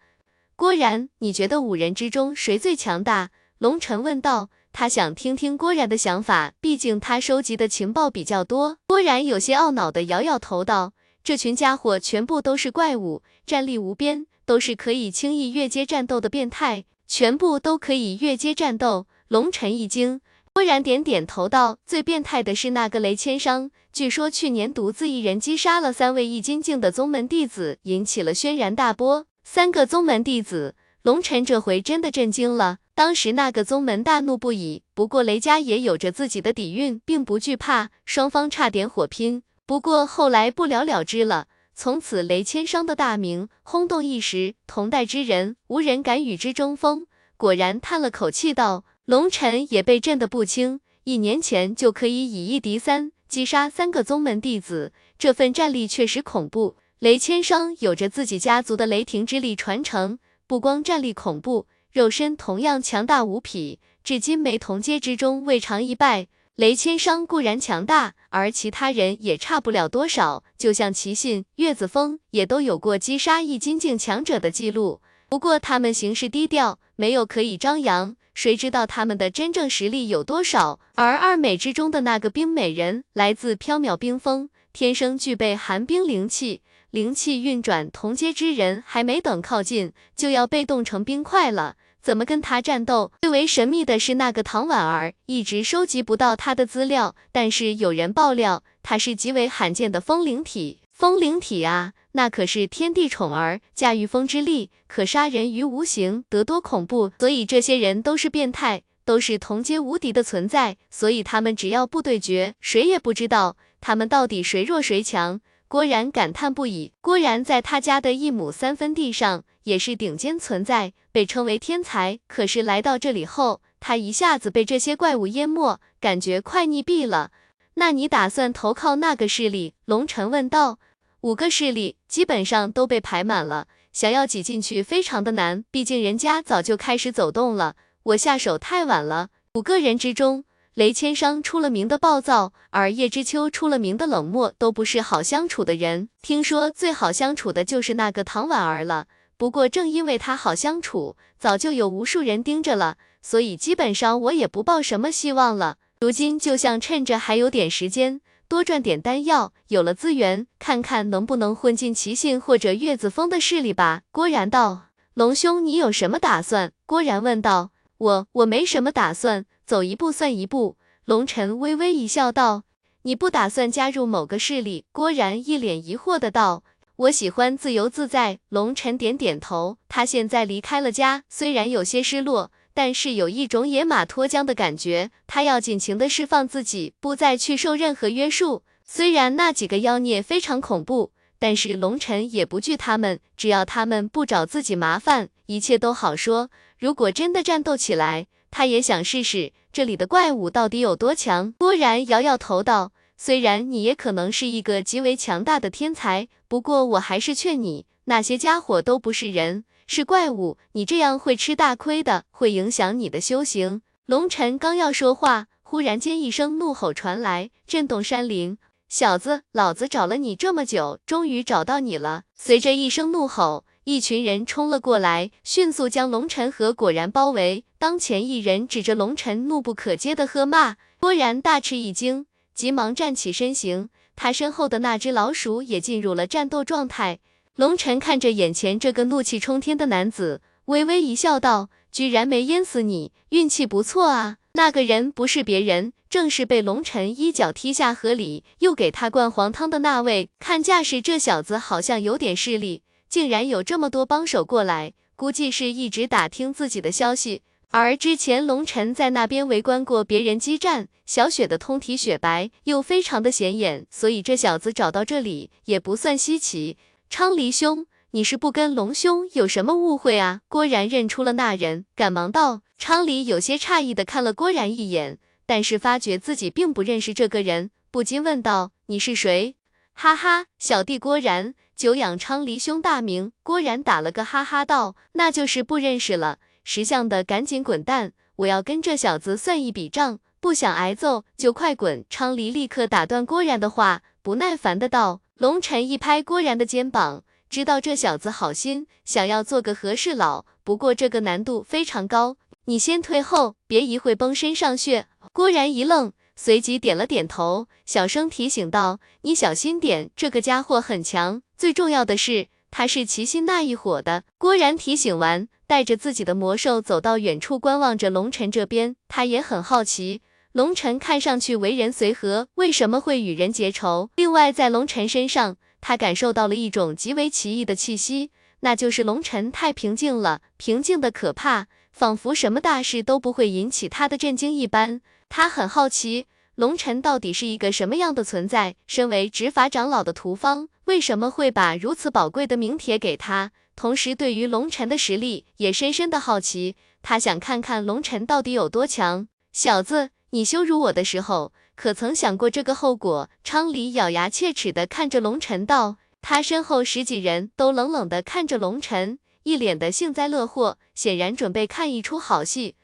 [SPEAKER 1] 郭然，你觉得五人之中谁最强大？龙晨问道，他想听听郭然的想法，毕竟他收集的情报比较多。郭然有些懊恼的摇摇头道：“这群家伙全部都是怪物，战力无边，都是可以轻易越阶战斗的变态，全部都可以越阶战斗。”龙晨一惊，郭然点点头道：“最变态的是那个雷千商，据说去年独自一人击杀了三位易筋境的宗门弟子，引起了轩然大波。三个宗门弟子，龙晨这回真的震惊了。”当时那个宗门大怒不已，不过雷家也有着自己的底蕴，并不惧怕，双方差点火拼，不过后来不了了之了。从此雷千商的大名轰动一时，同代之人无人敢与之争锋。果然叹了口气道：“龙尘也被震得不轻，一年前就可以以一敌三，击杀三个宗门弟子，这份战力确实恐怖。雷千商有着自己家族的雷霆之力传承，不光战力恐怖，肉身同样强大无匹。”至今没同阶之中未尝一败。雷千商固然强大，而其他人也差不了多少。就像齐信、岳子峰也都有过击杀一金境强者的记录，不过他们行事低调，没有可以张扬。谁知道他们的真正实力有多少？而二美之中的那个冰美人，来自缥缈冰封，天生具备寒冰灵气，灵气运转，同阶之人还没等靠近，就要被冻成冰块了。怎么跟他战斗？最为神秘的是那个唐婉儿，一直收集不到他的资料，但是有人爆料，他是极为罕见的风灵体。风灵体啊，那可是天地宠儿，驾驭风之力，可杀人于无形，得多恐怖！所以这些人都是变态，都是同阶无敌的存在，所以他们只要不对决，谁也不知道他们到底谁弱谁强。郭然感叹不已。郭然在他家的一亩三分地上。也是顶尖存在，被称为天才。可是来到这里后，他一下子被这些怪物淹没，感觉快溺毙了。那你打算投靠那个势力？龙尘问道。五个势力基本上都被排满了，想要挤进去非常的难，毕竟人家早就开始走动了，我下手太晚了。五个人之中，雷千商出了名的暴躁，而叶知秋出了名的冷漠，都不是好相处的人。听说最好相处的就是那个唐婉儿了。不过正因为他好相处，早就有无数人盯着了，所以基本上我也不抱什么希望了。如今就想趁着还有点时间，多赚点丹药，有了资源，看看能不能混进齐信或者岳子峰的势力吧。郭然道，龙兄，你有什么打算？郭然问道。我我没什么打算，走一步算一步。龙尘微微一笑道，你不打算加入某个势力？郭然一脸疑惑的道。我喜欢自由自在，龙尘点点头。他现在离开了家，虽然有些失落，但是有一种野马脱缰的感觉。他要尽情的释放自己，不再去受任何约束。虽然那几个妖孽非常恐怖，但是龙尘也不惧他们，只要他们不找自己麻烦，一切都好说。如果真的战斗起来，他也想试试这里的怪物到底有多强。郭然摇摇头道。虽然你也可能是一个极为强大的天才，不过我还是劝你，那些家伙都不是人，是怪物，你这样会吃大亏的，会影响你的修行。龙尘刚要说话，忽然间一声怒吼传来，震动山林。小子，老子找了你这么久，终于找到你了！随着一声怒吼，一群人冲了过来，迅速将龙尘和果然包围。当前一人指着龙尘，怒不可遏的喝骂，果然大吃一惊。急忙站起身形，他身后的那只老鼠也进入了战斗状态。龙尘看着眼前这个怒气冲天的男子，微微一笑，道：“居然没淹死你，运气不错啊！”那个人不是别人，正是被龙尘一脚踢下河里，又给他灌黄汤的那位。看架势，这小子好像有点势力，竟然有这么多帮手过来，估计是一直打听自己的消息。而之前龙尘在那边围观过别人激战，小雪的通体雪白，又非常的显眼，所以这小子找到这里也不算稀奇。昌黎兄，你是不跟龙兄有什么误会啊？郭然认出了那人，赶忙道。昌黎有些诧异的看了郭然一眼，但是发觉自己并不认识这个人，不禁问道：“你是谁？”哈哈，小弟郭然，久仰昌黎兄大名。郭然打了个哈哈道：“那就是不认识了。”识相的赶紧滚蛋！我要跟这小子算一笔账，不想挨揍就快滚！昌黎立刻打断郭然的话，不耐烦的道。龙尘一拍郭然的肩膀，知道这小子好心，想要做个和事佬，不过这个难度非常高，你先退后，别一会崩身上血。郭然一愣，随即点了点头，小声提醒道：“你小心点，这个家伙很强，最重要的是他是齐心那一伙的。”郭然提醒完。带着自己的魔兽走到远处观望着龙尘这边，他也很好奇，龙尘看上去为人随和，为什么会与人结仇？另外，在龙尘身上，他感受到了一种极为奇异的气息，那就是龙尘太平静了，平静的可怕，仿佛什么大事都不会引起他的震惊一般。他很好奇，龙尘到底是一个什么样的存在？身为执法长老的屠方，为什么会把如此宝贵的名帖给他？同时，对于龙尘的实力也深深的好奇，他想看看龙尘到底有多强。小子，你羞辱我的时候，可曾想过这个后果？昌黎咬牙切齿的看着龙尘道，他身后十几人都冷冷的看着龙尘，一脸的幸灾乐祸，显然准备看一出好戏。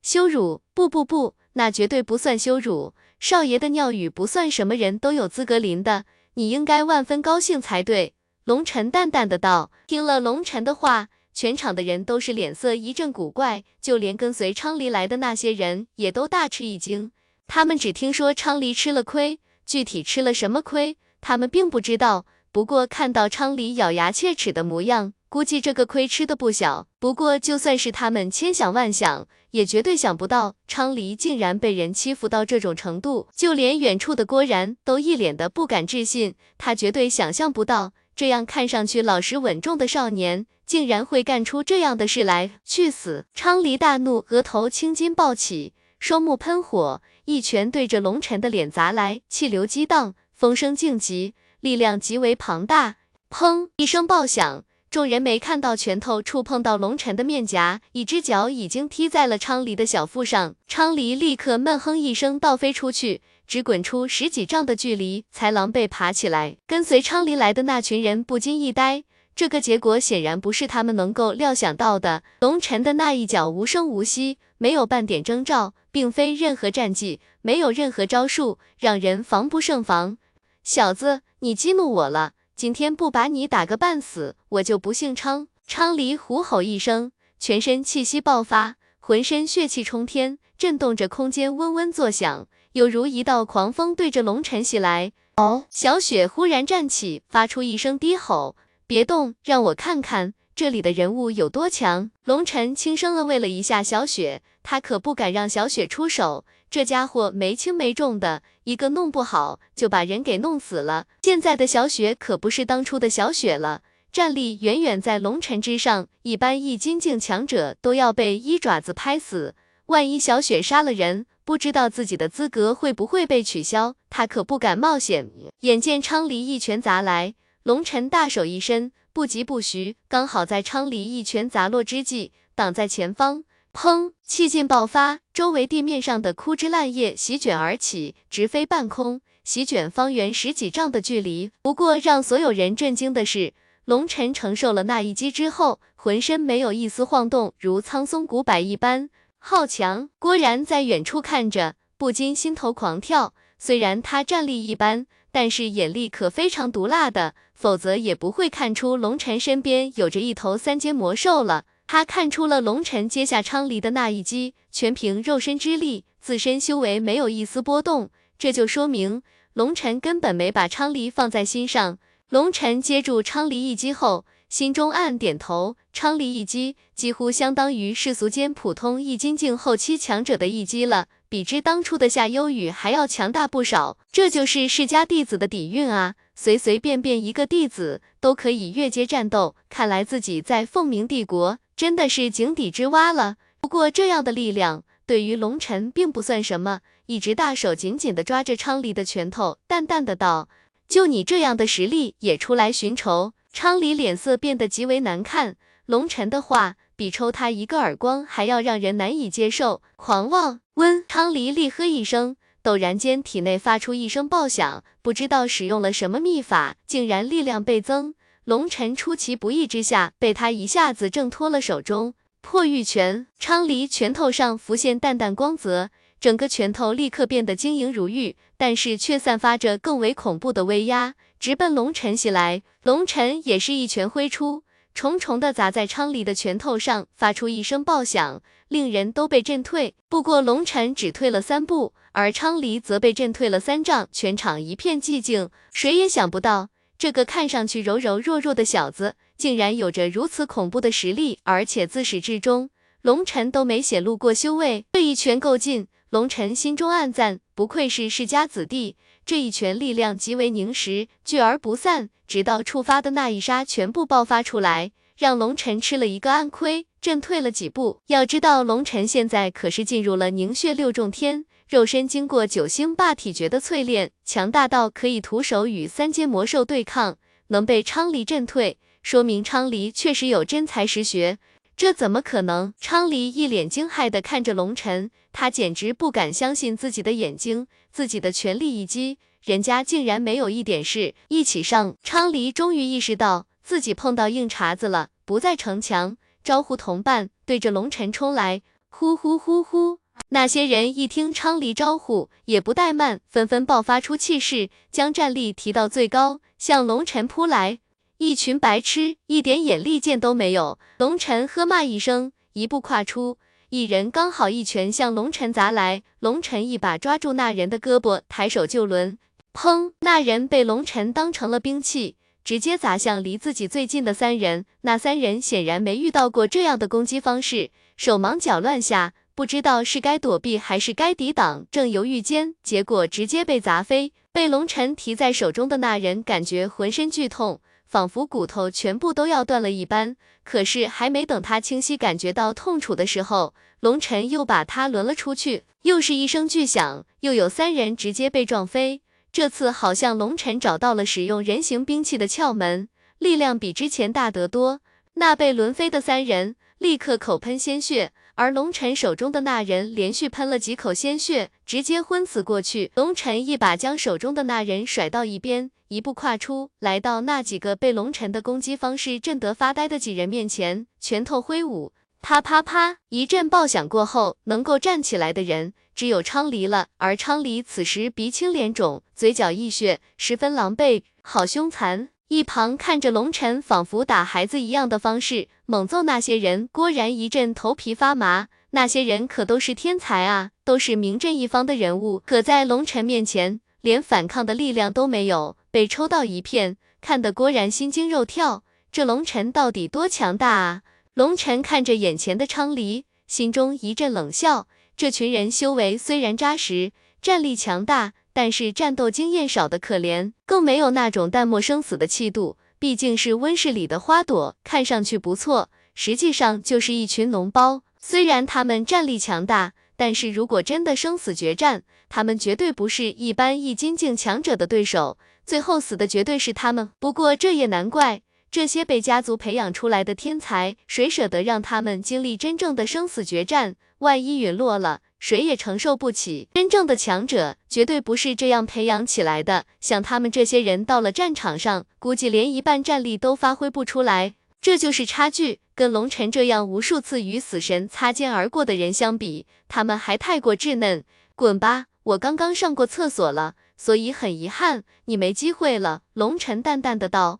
[SPEAKER 1] 羞辱？不不不，那绝对不算羞辱。少爷的尿语不算什么人都有资格淋的，你应该万分高兴才对。龙尘淡淡的道。听了龙尘的话，全场的人都是脸色一阵古怪，就连跟随昌黎来的那些人也都大吃一惊。他们只听说昌黎吃了亏，具体吃了什么亏，他们并不知道。不过看到昌黎咬牙切齿的模样，估计这个亏吃的不小。不过就算是他们千想万想，也绝对想不到昌黎竟然被人欺负到这种程度。就连远处的郭然都一脸的不敢置信，他绝对想象不到。这样看上去老实稳重的少年，竟然会干出这样的事来！去死！昌黎大怒，额头青筋暴起，双目喷火，一拳对着龙尘的脸砸来，气流激荡，风声劲极，力量极为庞大。砰！一声爆响，众人没看到拳头触碰到龙尘的面颊，一只脚已经踢在了昌黎的小腹上，昌黎立刻闷哼一声，倒飞出去。只滚出十几丈的距离，才狼狈爬起来。跟随昌黎来的那群人不禁一呆，这个结果显然不是他们能够料想到的。龙尘的那一脚无声无息，没有半点征兆，并非任何战绩，没有任何招数，让人防不胜防。小子，你激怒我了，今天不把你打个半死，我就不姓昌。昌黎虎吼一声，全身气息爆发，浑身血气冲天，震动着空间，嗡嗡作响。有如一道狂风对着龙尘袭来。哦，小雪忽然站起，发出一声低吼：“别动，让我看看这里的人物有多强。”龙尘轻声安慰了一下小雪，他可不敢让小雪出手，这家伙没轻没重的，一个弄不好就把人给弄死了。现在的小雪可不是当初的小雪了，战力远远在龙尘之上，一般一金境强者都要被一爪子拍死。万一小雪杀了人，不知道自己的资格会不会被取消，他可不敢冒险。眼见昌黎一拳砸来，龙尘大手一伸，不疾不徐，刚好在昌黎一拳砸落之际挡在前方。砰！气劲爆发，周围地面上的枯枝烂叶席卷而起，直飞半空，席卷方圆十几丈的距离。不过让所有人震惊的是，龙尘承受了那一击之后，浑身没有一丝晃动，如苍松古柏一般。好强！郭然在远处看着，不禁心头狂跳。虽然他战力一般，但是眼力可非常毒辣的，否则也不会看出龙尘身边有着一头三阶魔兽了。他看出了龙尘接下昌黎的那一击，全凭肉身之力，自身修为没有一丝波动，这就说明龙尘根本没把昌黎放在心上。龙尘接住昌黎一击后。心中暗点头，昌黎一击几乎相当于世俗间普通易筋境后期强者的一击了，比之当初的夏幽雨还要强大不少。这就是世家弟子的底蕴啊，随随便便一个弟子都可以越阶战斗，看来自己在凤鸣帝国真的是井底之蛙了。不过这样的力量对于龙尘并不算什么，一直大手紧紧的抓着昌黎的拳头，淡淡的道：“就你这样的实力也出来寻仇？”昌黎脸色变得极为难看，龙尘的话比抽他一个耳光还要让人难以接受。狂妄！温！昌黎厉喝一声，陡然间体内发出一声爆响，不知道使用了什么秘法，竟然力量倍增。龙尘出其不意之下，被他一下子挣脱了手中破玉拳。昌黎拳头上浮现淡淡光泽，整个拳头立刻变得晶莹如玉，但是却散发着更为恐怖的威压。直奔龙尘袭来，龙尘也是一拳挥出，重重的砸在昌黎的拳头上，发出一声爆响，令人都被震退。不过龙尘只退了三步，而昌黎则被震退了三丈，全场一片寂静。谁也想不到，这个看上去柔柔弱弱的小子，竟然有着如此恐怖的实力，而且自始至终，龙尘都没显露过修为。这一拳够劲，龙尘心中暗赞，不愧是世家子弟。这一拳力量极为凝实，聚而不散，直到触发的那一刹全部爆发出来，让龙尘吃了一个暗亏，震退了几步。要知道，龙尘现在可是进入了凝血六重天，肉身经过九星霸体诀的淬炼，强大到可以徒手与三阶魔兽对抗。能被昌黎震退，说明昌黎确实有真才实学。这怎么可能？昌黎一脸惊骇地看着龙晨，他简直不敢相信自己的眼睛，自己的全力一击，人家竟然没有一点事。一起上，昌黎终于意识到自己碰到硬茬子了，不再逞强，招呼同伴对着龙晨冲来。呼呼呼呼！那些人一听昌黎招呼，也不怠慢，纷纷爆发出气势，将战力提到最高，向龙晨扑来。一群白痴，一点眼力见都没有！龙晨喝骂一声，一步跨出，一人刚好一拳向龙晨砸来。龙晨一把抓住那人的胳膊，抬手就抡，砰！那人被龙晨当成了兵器，直接砸向离自己最近的三人。那三人显然没遇到过这样的攻击方式，手忙脚乱下，不知道是该躲避还是该抵挡，正犹豫间，结果直接被砸飞。被龙晨提在手中的那人感觉浑身剧痛。仿佛骨头全部都要断了一般，可是还没等他清晰感觉到痛楚的时候，龙晨又把他抡了出去，又是一声巨响，又有三人直接被撞飞。这次好像龙晨找到了使用人形兵器的窍门，力量比之前大得多。那被抡飞的三人立刻口喷鲜血。而龙晨手中的那人连续喷了几口鲜血，直接昏死过去。龙晨一把将手中的那人甩到一边，一步跨出，来到那几个被龙晨的攻击方式震得发呆的几人面前，拳头挥舞，啪啪啪一阵爆响过后，能够站起来的人只有昌黎了。而昌黎此时鼻青脸肿，嘴角溢血，十分狼狈，好凶残。一旁看着龙晨仿佛打孩子一样的方式猛揍那些人，郭然一阵头皮发麻。那些人可都是天才啊，都是名震一方的人物，可在龙晨面前连反抗的力量都没有，被抽到一片，看得郭然心惊肉跳。这龙晨到底多强大啊？龙晨看着眼前的昌黎，心中一阵冷笑。这群人修为虽然扎实，战力强大。但是战斗经验少的可怜，更没有那种淡漠生死的气度。毕竟是温室里的花朵，看上去不错，实际上就是一群脓包。虽然他们战力强大，但是如果真的生死决战，他们绝对不是一般一金境强者的对手，最后死的绝对是他们。不过这也难怪，这些被家族培养出来的天才，谁舍得让他们经历真正的生死决战？万一陨落了？谁也承受不起，真正的强者绝对不是这样培养起来的。像他们这些人到了战场上，估计连一半战力都发挥不出来，这就是差距。跟龙晨这样无数次与死神擦肩而过的人相比，他们还太过稚嫩。滚吧，我刚刚上过厕所了，所以很遗憾你没机会了。龙晨淡淡的道：“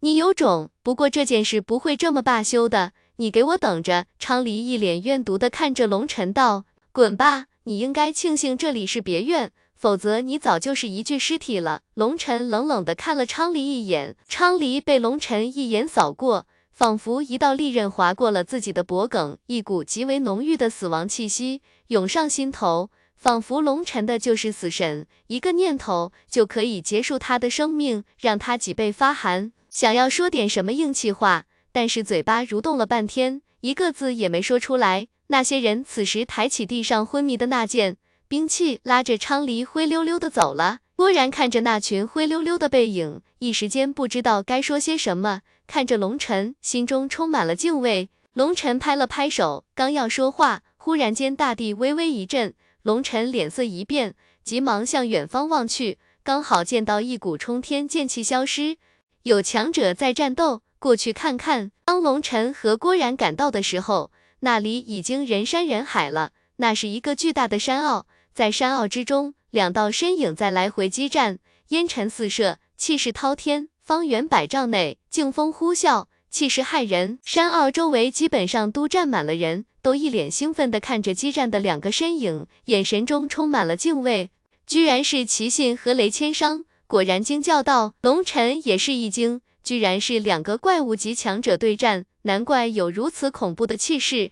[SPEAKER 1] 你有种，不过这件事不会这么罢休的，你给我等着。”昌黎一脸怨毒的看着龙晨道。滚吧！你应该庆幸这里是别院，否则你早就是一具尸体了。龙晨冷冷的看了昌黎一眼，昌黎被龙晨一眼扫过，仿佛一道利刃划过了自己的脖颈，一股极为浓郁的死亡气息涌上心头，仿佛龙晨的就是死神，一个念头就可以结束他的生命，让他脊背发寒，想要说点什么硬气话，但是嘴巴蠕动了半天，一个字也没说出来。那些人此时抬起地上昏迷的那件兵器，拉着昌黎灰溜溜的走了。郭然看着那群灰溜溜的背影，一时间不知道该说些什么。看着龙晨，心中充满了敬畏。龙晨拍了拍手，刚要说话，忽然间大地微微一震，龙晨脸色一变，急忙向远方望去，刚好见到一股冲天剑气消失，有强者在战斗，过去看看。当龙晨和郭然赶到的时候。那里已经人山人海了，那是一个巨大的山坳，在山坳之中，两道身影在来回激战，烟尘四射，气势滔天。方圆百丈内，劲风呼啸，气势骇人。山坳周围基本上都站满了人，都一脸兴奋地看着激战的两个身影，眼神中充满了敬畏。居然是齐信和雷千商，果然惊叫道。龙尘也是一惊，居然是两个怪物级强者对战。难怪有如此恐怖的气势。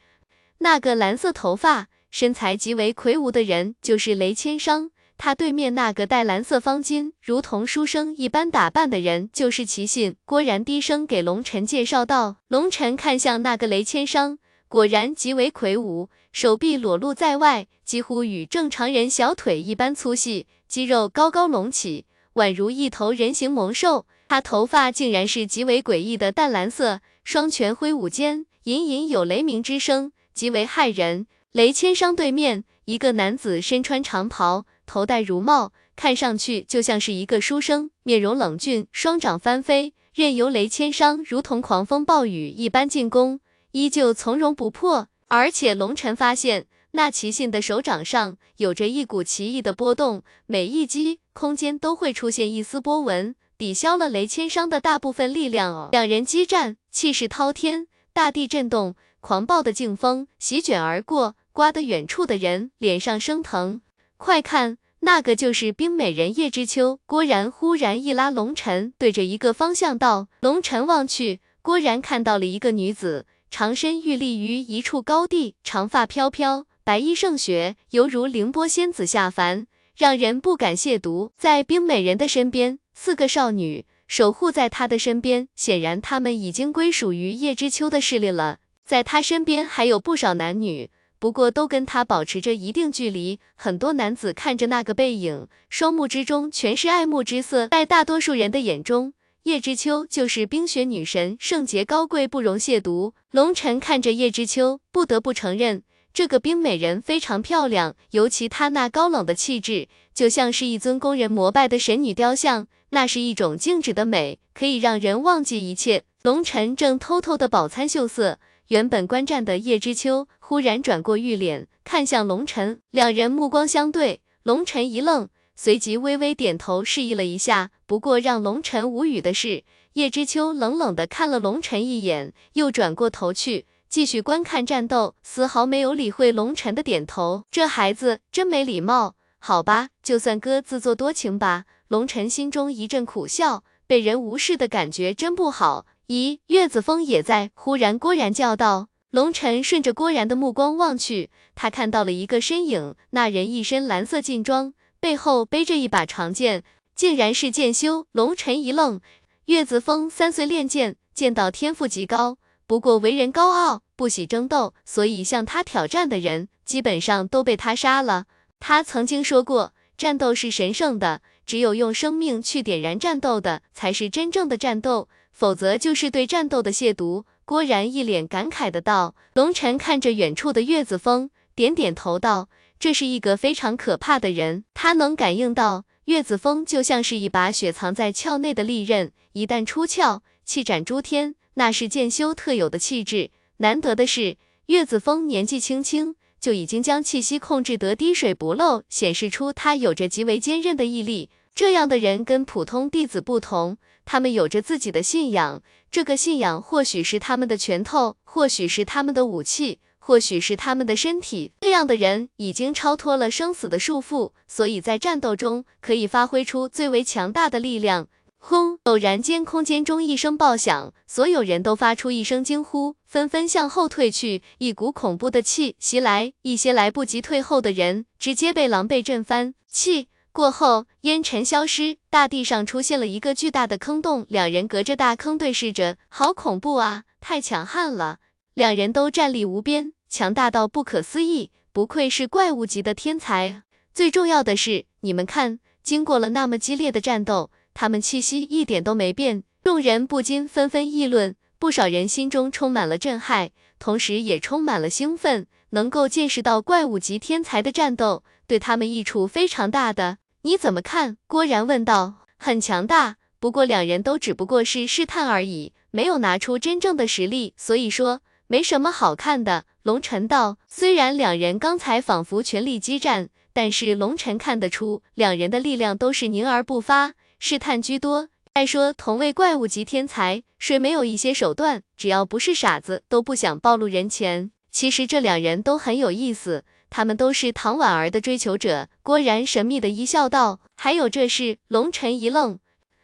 [SPEAKER 1] 那个蓝色头发、身材极为魁梧的人就是雷千商，他对面那个戴蓝色方巾、如同书生一般打扮的人就是齐信。郭然低声给龙晨介绍道。龙晨看向那个雷千商，果然极为魁梧，手臂裸露在外，几乎与正常人小腿一般粗细，肌肉高高隆起，宛如一头人形猛兽。他头发竟然是极为诡异的淡蓝色，双拳挥舞间，隐隐有雷鸣之声，极为骇人。雷千商对面，一个男子身穿长袍，头戴儒帽，看上去就像是一个书生，面容冷峻，双掌翻飞，任由雷千商如同狂风暴雨一般进攻，依旧从容不迫。而且龙尘发现，那奇信的手掌上有着一股奇异的波动，每一击，空间都会出现一丝波纹，抵消了雷千商的大部分力量。哦，两人激战，气势滔天，大地震动，狂暴的劲风席卷而过。刮得远处的人脸上生疼，快看，那个就是冰美人叶知秋。郭然忽然一拉龙尘，对着一个方向道。龙尘望去，郭然看到了一个女子，长身玉立于一处高地，长发飘飘，白衣胜雪，犹如凌波仙子下凡，让人不敢亵渎。在冰美人的身边，四个少女守护在她的身边，显然他们已经归属于叶知秋的势力了。在她身边还有不少男女。不过都跟他保持着一定距离。很多男子看着那个背影，双目之中全是爱慕之色。在大多数人的眼中，叶知秋就是冰雪女神，圣洁高贵，不容亵渎。龙尘看着叶知秋，不得不承认，这个冰美人非常漂亮，尤其她那高冷的气质，就像是一尊供人膜拜的神女雕像。那是一种静止的美，可以让人忘记一切。龙尘正偷偷的饱餐秀色。原本观战的叶知秋忽然转过玉脸，看向龙尘，两人目光相对，龙尘一愣，随即微微点头示意了一下。不过让龙晨无语的是，叶知秋冷冷的看了龙尘一眼，又转过头去继续观看战斗，丝毫没有理会龙尘的点头。这孩子真没礼貌。好吧，就算哥自作多情吧。龙尘心中一阵苦笑，被人无视的感觉真不好。咦，岳子峰也在。忽然，郭然叫道。龙尘顺着郭然的目光望去，他看到了一个身影，那人一身蓝色劲装，背后背着一把长剑，竟然是剑修。龙尘一愣，岳子峰三岁练剑，剑道天赋极高，不过为人高傲，不喜争斗，所以向他挑战的人，基本上都被他杀了。他曾经说过，战斗是神圣的，只有用生命去点燃战斗的，才是真正的战斗。否则就是对战斗的亵渎。郭然一脸感慨的道。龙尘看着远处的岳子峰，点点头道：“这是一个非常可怕的人。他能感应到岳子峰就像是一把雪藏在鞘内的利刃，一旦出鞘，气斩诸天，那是剑修特有的气质。难得的是，岳子峰年纪轻轻就已经将气息控制得滴水不漏，显示出他有着极为坚韧的毅力。这样的人跟普通弟子不同。”他们有着自己的信仰，这个信仰或许是他们的拳头，或许是他们的武器，或许是他们的身体。这样的人已经超脱了生死的束缚，所以在战斗中可以发挥出最为强大的力量。轰！偶然间，空间中一声爆响，所有人都发出一声惊呼，纷纷向后退去。一股恐怖的气袭来，一些来不及退后的人直接被狼狈震翻。气。过后，烟尘消失，大地上出现了一个巨大的坑洞，两人隔着大坑对视着，好恐怖啊！太强悍了，两人都战力无边，强大到不可思议，不愧是怪物级的天才。最重要的是，你们看，经过了那么激烈的战斗，他们气息一点都没变。众人不禁纷纷议论，不少人心中充满了震撼，同时也充满了兴奋，能够见识到怪物级天才的战斗，对他们益处非常大的。你怎么看？郭然问道。很强大，不过两人都只不过是试探而已，没有拿出真正的实力，所以说没什么好看的。龙尘道。虽然两人刚才仿佛全力激战，但是龙尘看得出两人的力量都是凝而不发，试探居多。再说同为怪物级天才，谁没有一些手段？只要不是傻子，都不想暴露人前。其实这两人都很有意思。他们都是唐婉儿的追求者。郭然神秘的一笑道：“还有这事。”龙尘一愣：“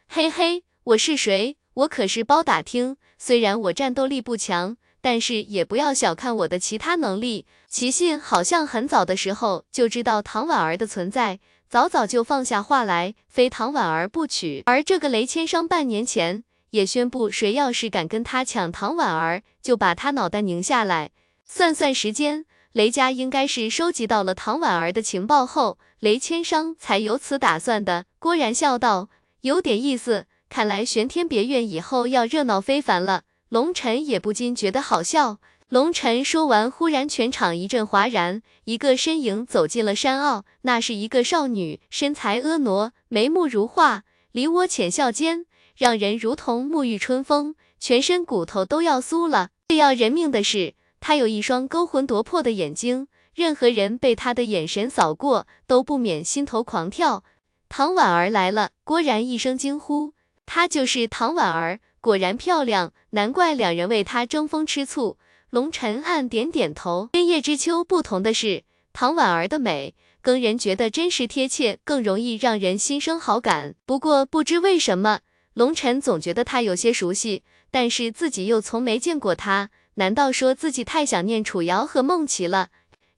[SPEAKER 1] 嘿嘿，我是谁？我可是包打听。虽然我战斗力不强，但是也不要小看我的其他能力。齐信好像很早的时候就知道唐婉儿的存在，早早就放下话来，非唐婉儿不娶。而这个雷千商半年前也宣布，谁要是敢跟他抢唐婉儿，就把他脑袋拧下来。算算时间。”雷家应该是收集到了唐婉儿的情报后，雷千商才有此打算的。郭然笑道：“有点意思，看来玄天别院以后要热闹非凡了。龙晨也不禁觉得好笑。龙晨说完，忽然全场一阵哗然，一个身影走进了山坳。那是一个少女，身材婀娜，眉目如画，梨涡浅笑间，让人如同沐浴春风，全身骨头都要酥了。最要人命的是，她有一双勾魂夺魄的眼睛，任何人被她的眼神扫过，都不免心头狂跳。唐婉儿来了，郭然一声惊呼，她就是唐婉儿，果然漂亮，难怪两人为她争风吃醋。龙晨暗点点头，跟叶知秋不同的是，唐婉儿的美更人觉得真实贴切，更容易让人心生好感。不过不知为什么，龙晨总觉得她有些熟悉，但是自己又从没见过她。难道说自己太想念楚瑶和梦琪了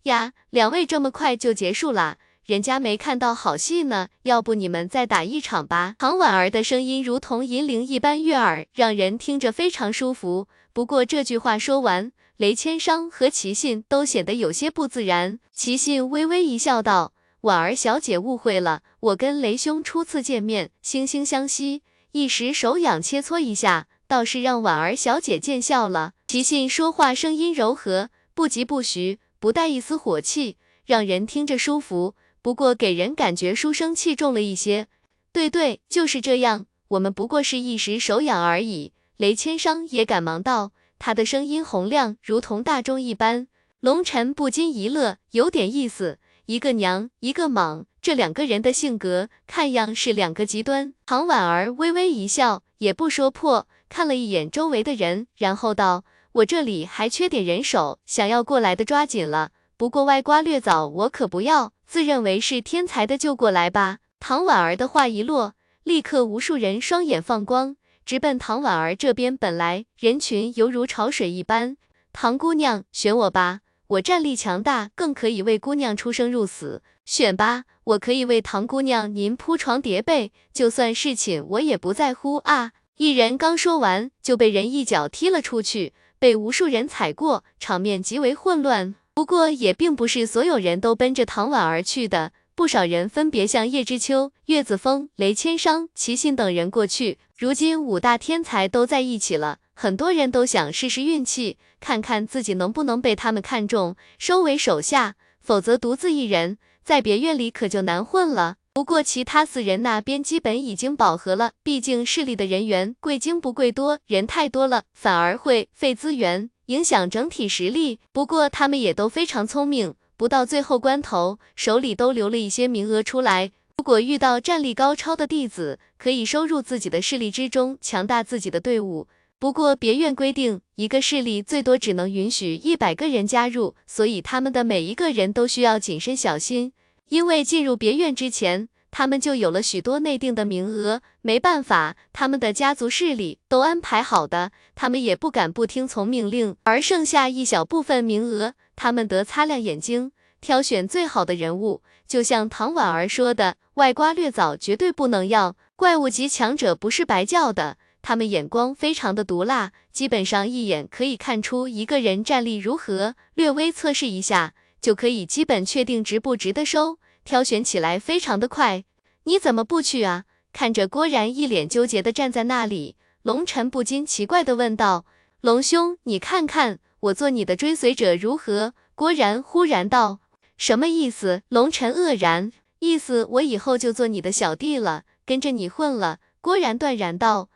[SPEAKER 1] 呀？两位这么快就结束了，人家没看到好戏呢，要不你们再打一场吧？唐婉儿的声音如同银铃一般悦耳，让人听着非常舒服。不过这句话说完。雷千商和齐信都显得有些不自然。齐信微微一笑，道：“婉儿小姐误会了，我跟雷兄初次见面，惺惺相惜，一时手痒切磋一下，倒是让婉儿小姐见笑了。”齐信说话声音柔和，不疾不徐，不带一丝火气，让人听着舒服。不过给人感觉书生气重了一些。对对，就是这样，我们不过是一时手痒而已。雷千商也赶忙道。他的声音洪亮，如同大钟一般。龙晨不禁一乐，有点意思。一个娘，一个莽，这两个人的性格看样是两个极端。唐婉儿微微一笑，也不说破，看了一眼周围的人，然后道：“我这里还缺点人手，想要过来的抓紧了。不过歪瓜裂枣我可不要，自认为是天才的就过来吧。”唐婉儿的话一落，立刻无数人双眼放光。直奔唐婉儿这边，本来人群犹如潮水一般。唐姑娘，选我吧，我战力强大，更可以为姑娘出生入死。选吧，我可以为唐姑娘您铺床叠被，就算侍寝我也不在乎啊！一人刚说完，就被人一脚踢了出去，被无数人踩过，场面极为混乱。不过也并不是所有人都奔着唐婉儿去的。不少人分别向叶知秋、岳子峰、雷千商、齐信等人过去。如今五大天才都在一起了，很多人都想试试运气，看看自己能不能被他们看中，收为手下。否则独自一人在别院里可就难混了。不过其他四人那边基本已经饱和了，毕竟势力的人员贵精不贵多，人太多了反而会费资源，影响整体实力。不过他们也都非常聪明。不到最后关头，手里都留了一些名额出来。如果遇到战力高超的弟子，可以收入自己的势力之中，强大自己的队伍。不过别院规定，一个势力最多只能允许一百个人加入，所以他们的每一个人都需要谨慎小心。因为进入别院之前，他们就有了许多内定的名额，没办法，他们的家族势力都安排好的，他们也不敢不听从命令。而剩下一小部分名额。他们得擦亮眼睛，挑选最好的人物。就像唐婉儿说的，外瓜略枣绝对不能要。怪物级强者不是白叫的，他们眼光非常的毒辣，基本上一眼可以看出一个人战力如何，略微测试一下就可以基本确定值不值得收。挑选起来非常的快。你怎么不去啊？看着郭然一脸纠结的站在那里，龙晨不禁奇怪的问道：“龙兄，你看看。”我做你的追随者如何？郭然忽然道：“什么意思？”龙尘愕然，意思我以后就做你的小弟了，跟着你混了。郭然断然道：“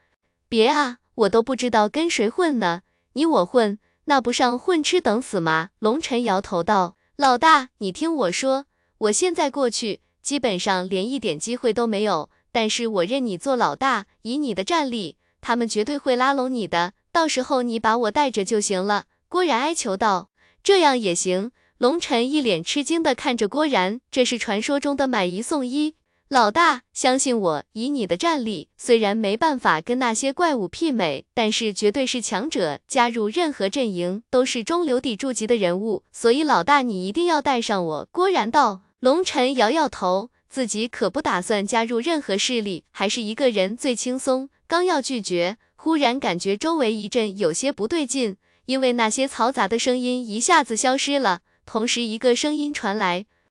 [SPEAKER 1] 别啊，我都不知道跟谁混呢，你我混，那不上混吃等死吗？”龙尘摇头道：“老大，你听我说，我现在过去，基本上连一点机会都没有。但是我认你做老大，以你的战力，他们绝对会拉拢你的，到时候你把我带着就行了。”郭然哀求道：“这样也行。”龙尘一脸吃惊的看着郭然，这是传说中的买一送一。老大，相信我，以你的战力，虽然没办法跟那些怪物媲美，但是绝对是强者。加入任何阵营都是中流砥柱级的人物，所以老大你一定要带上我。郭然道。龙尘摇摇头，自己可不打算加入任何势力，还是一个人最轻松。刚要拒绝，忽然感觉周围一阵有些不对劲。因为那些嘈杂的声音一下子消失了，同时一个声音传来：“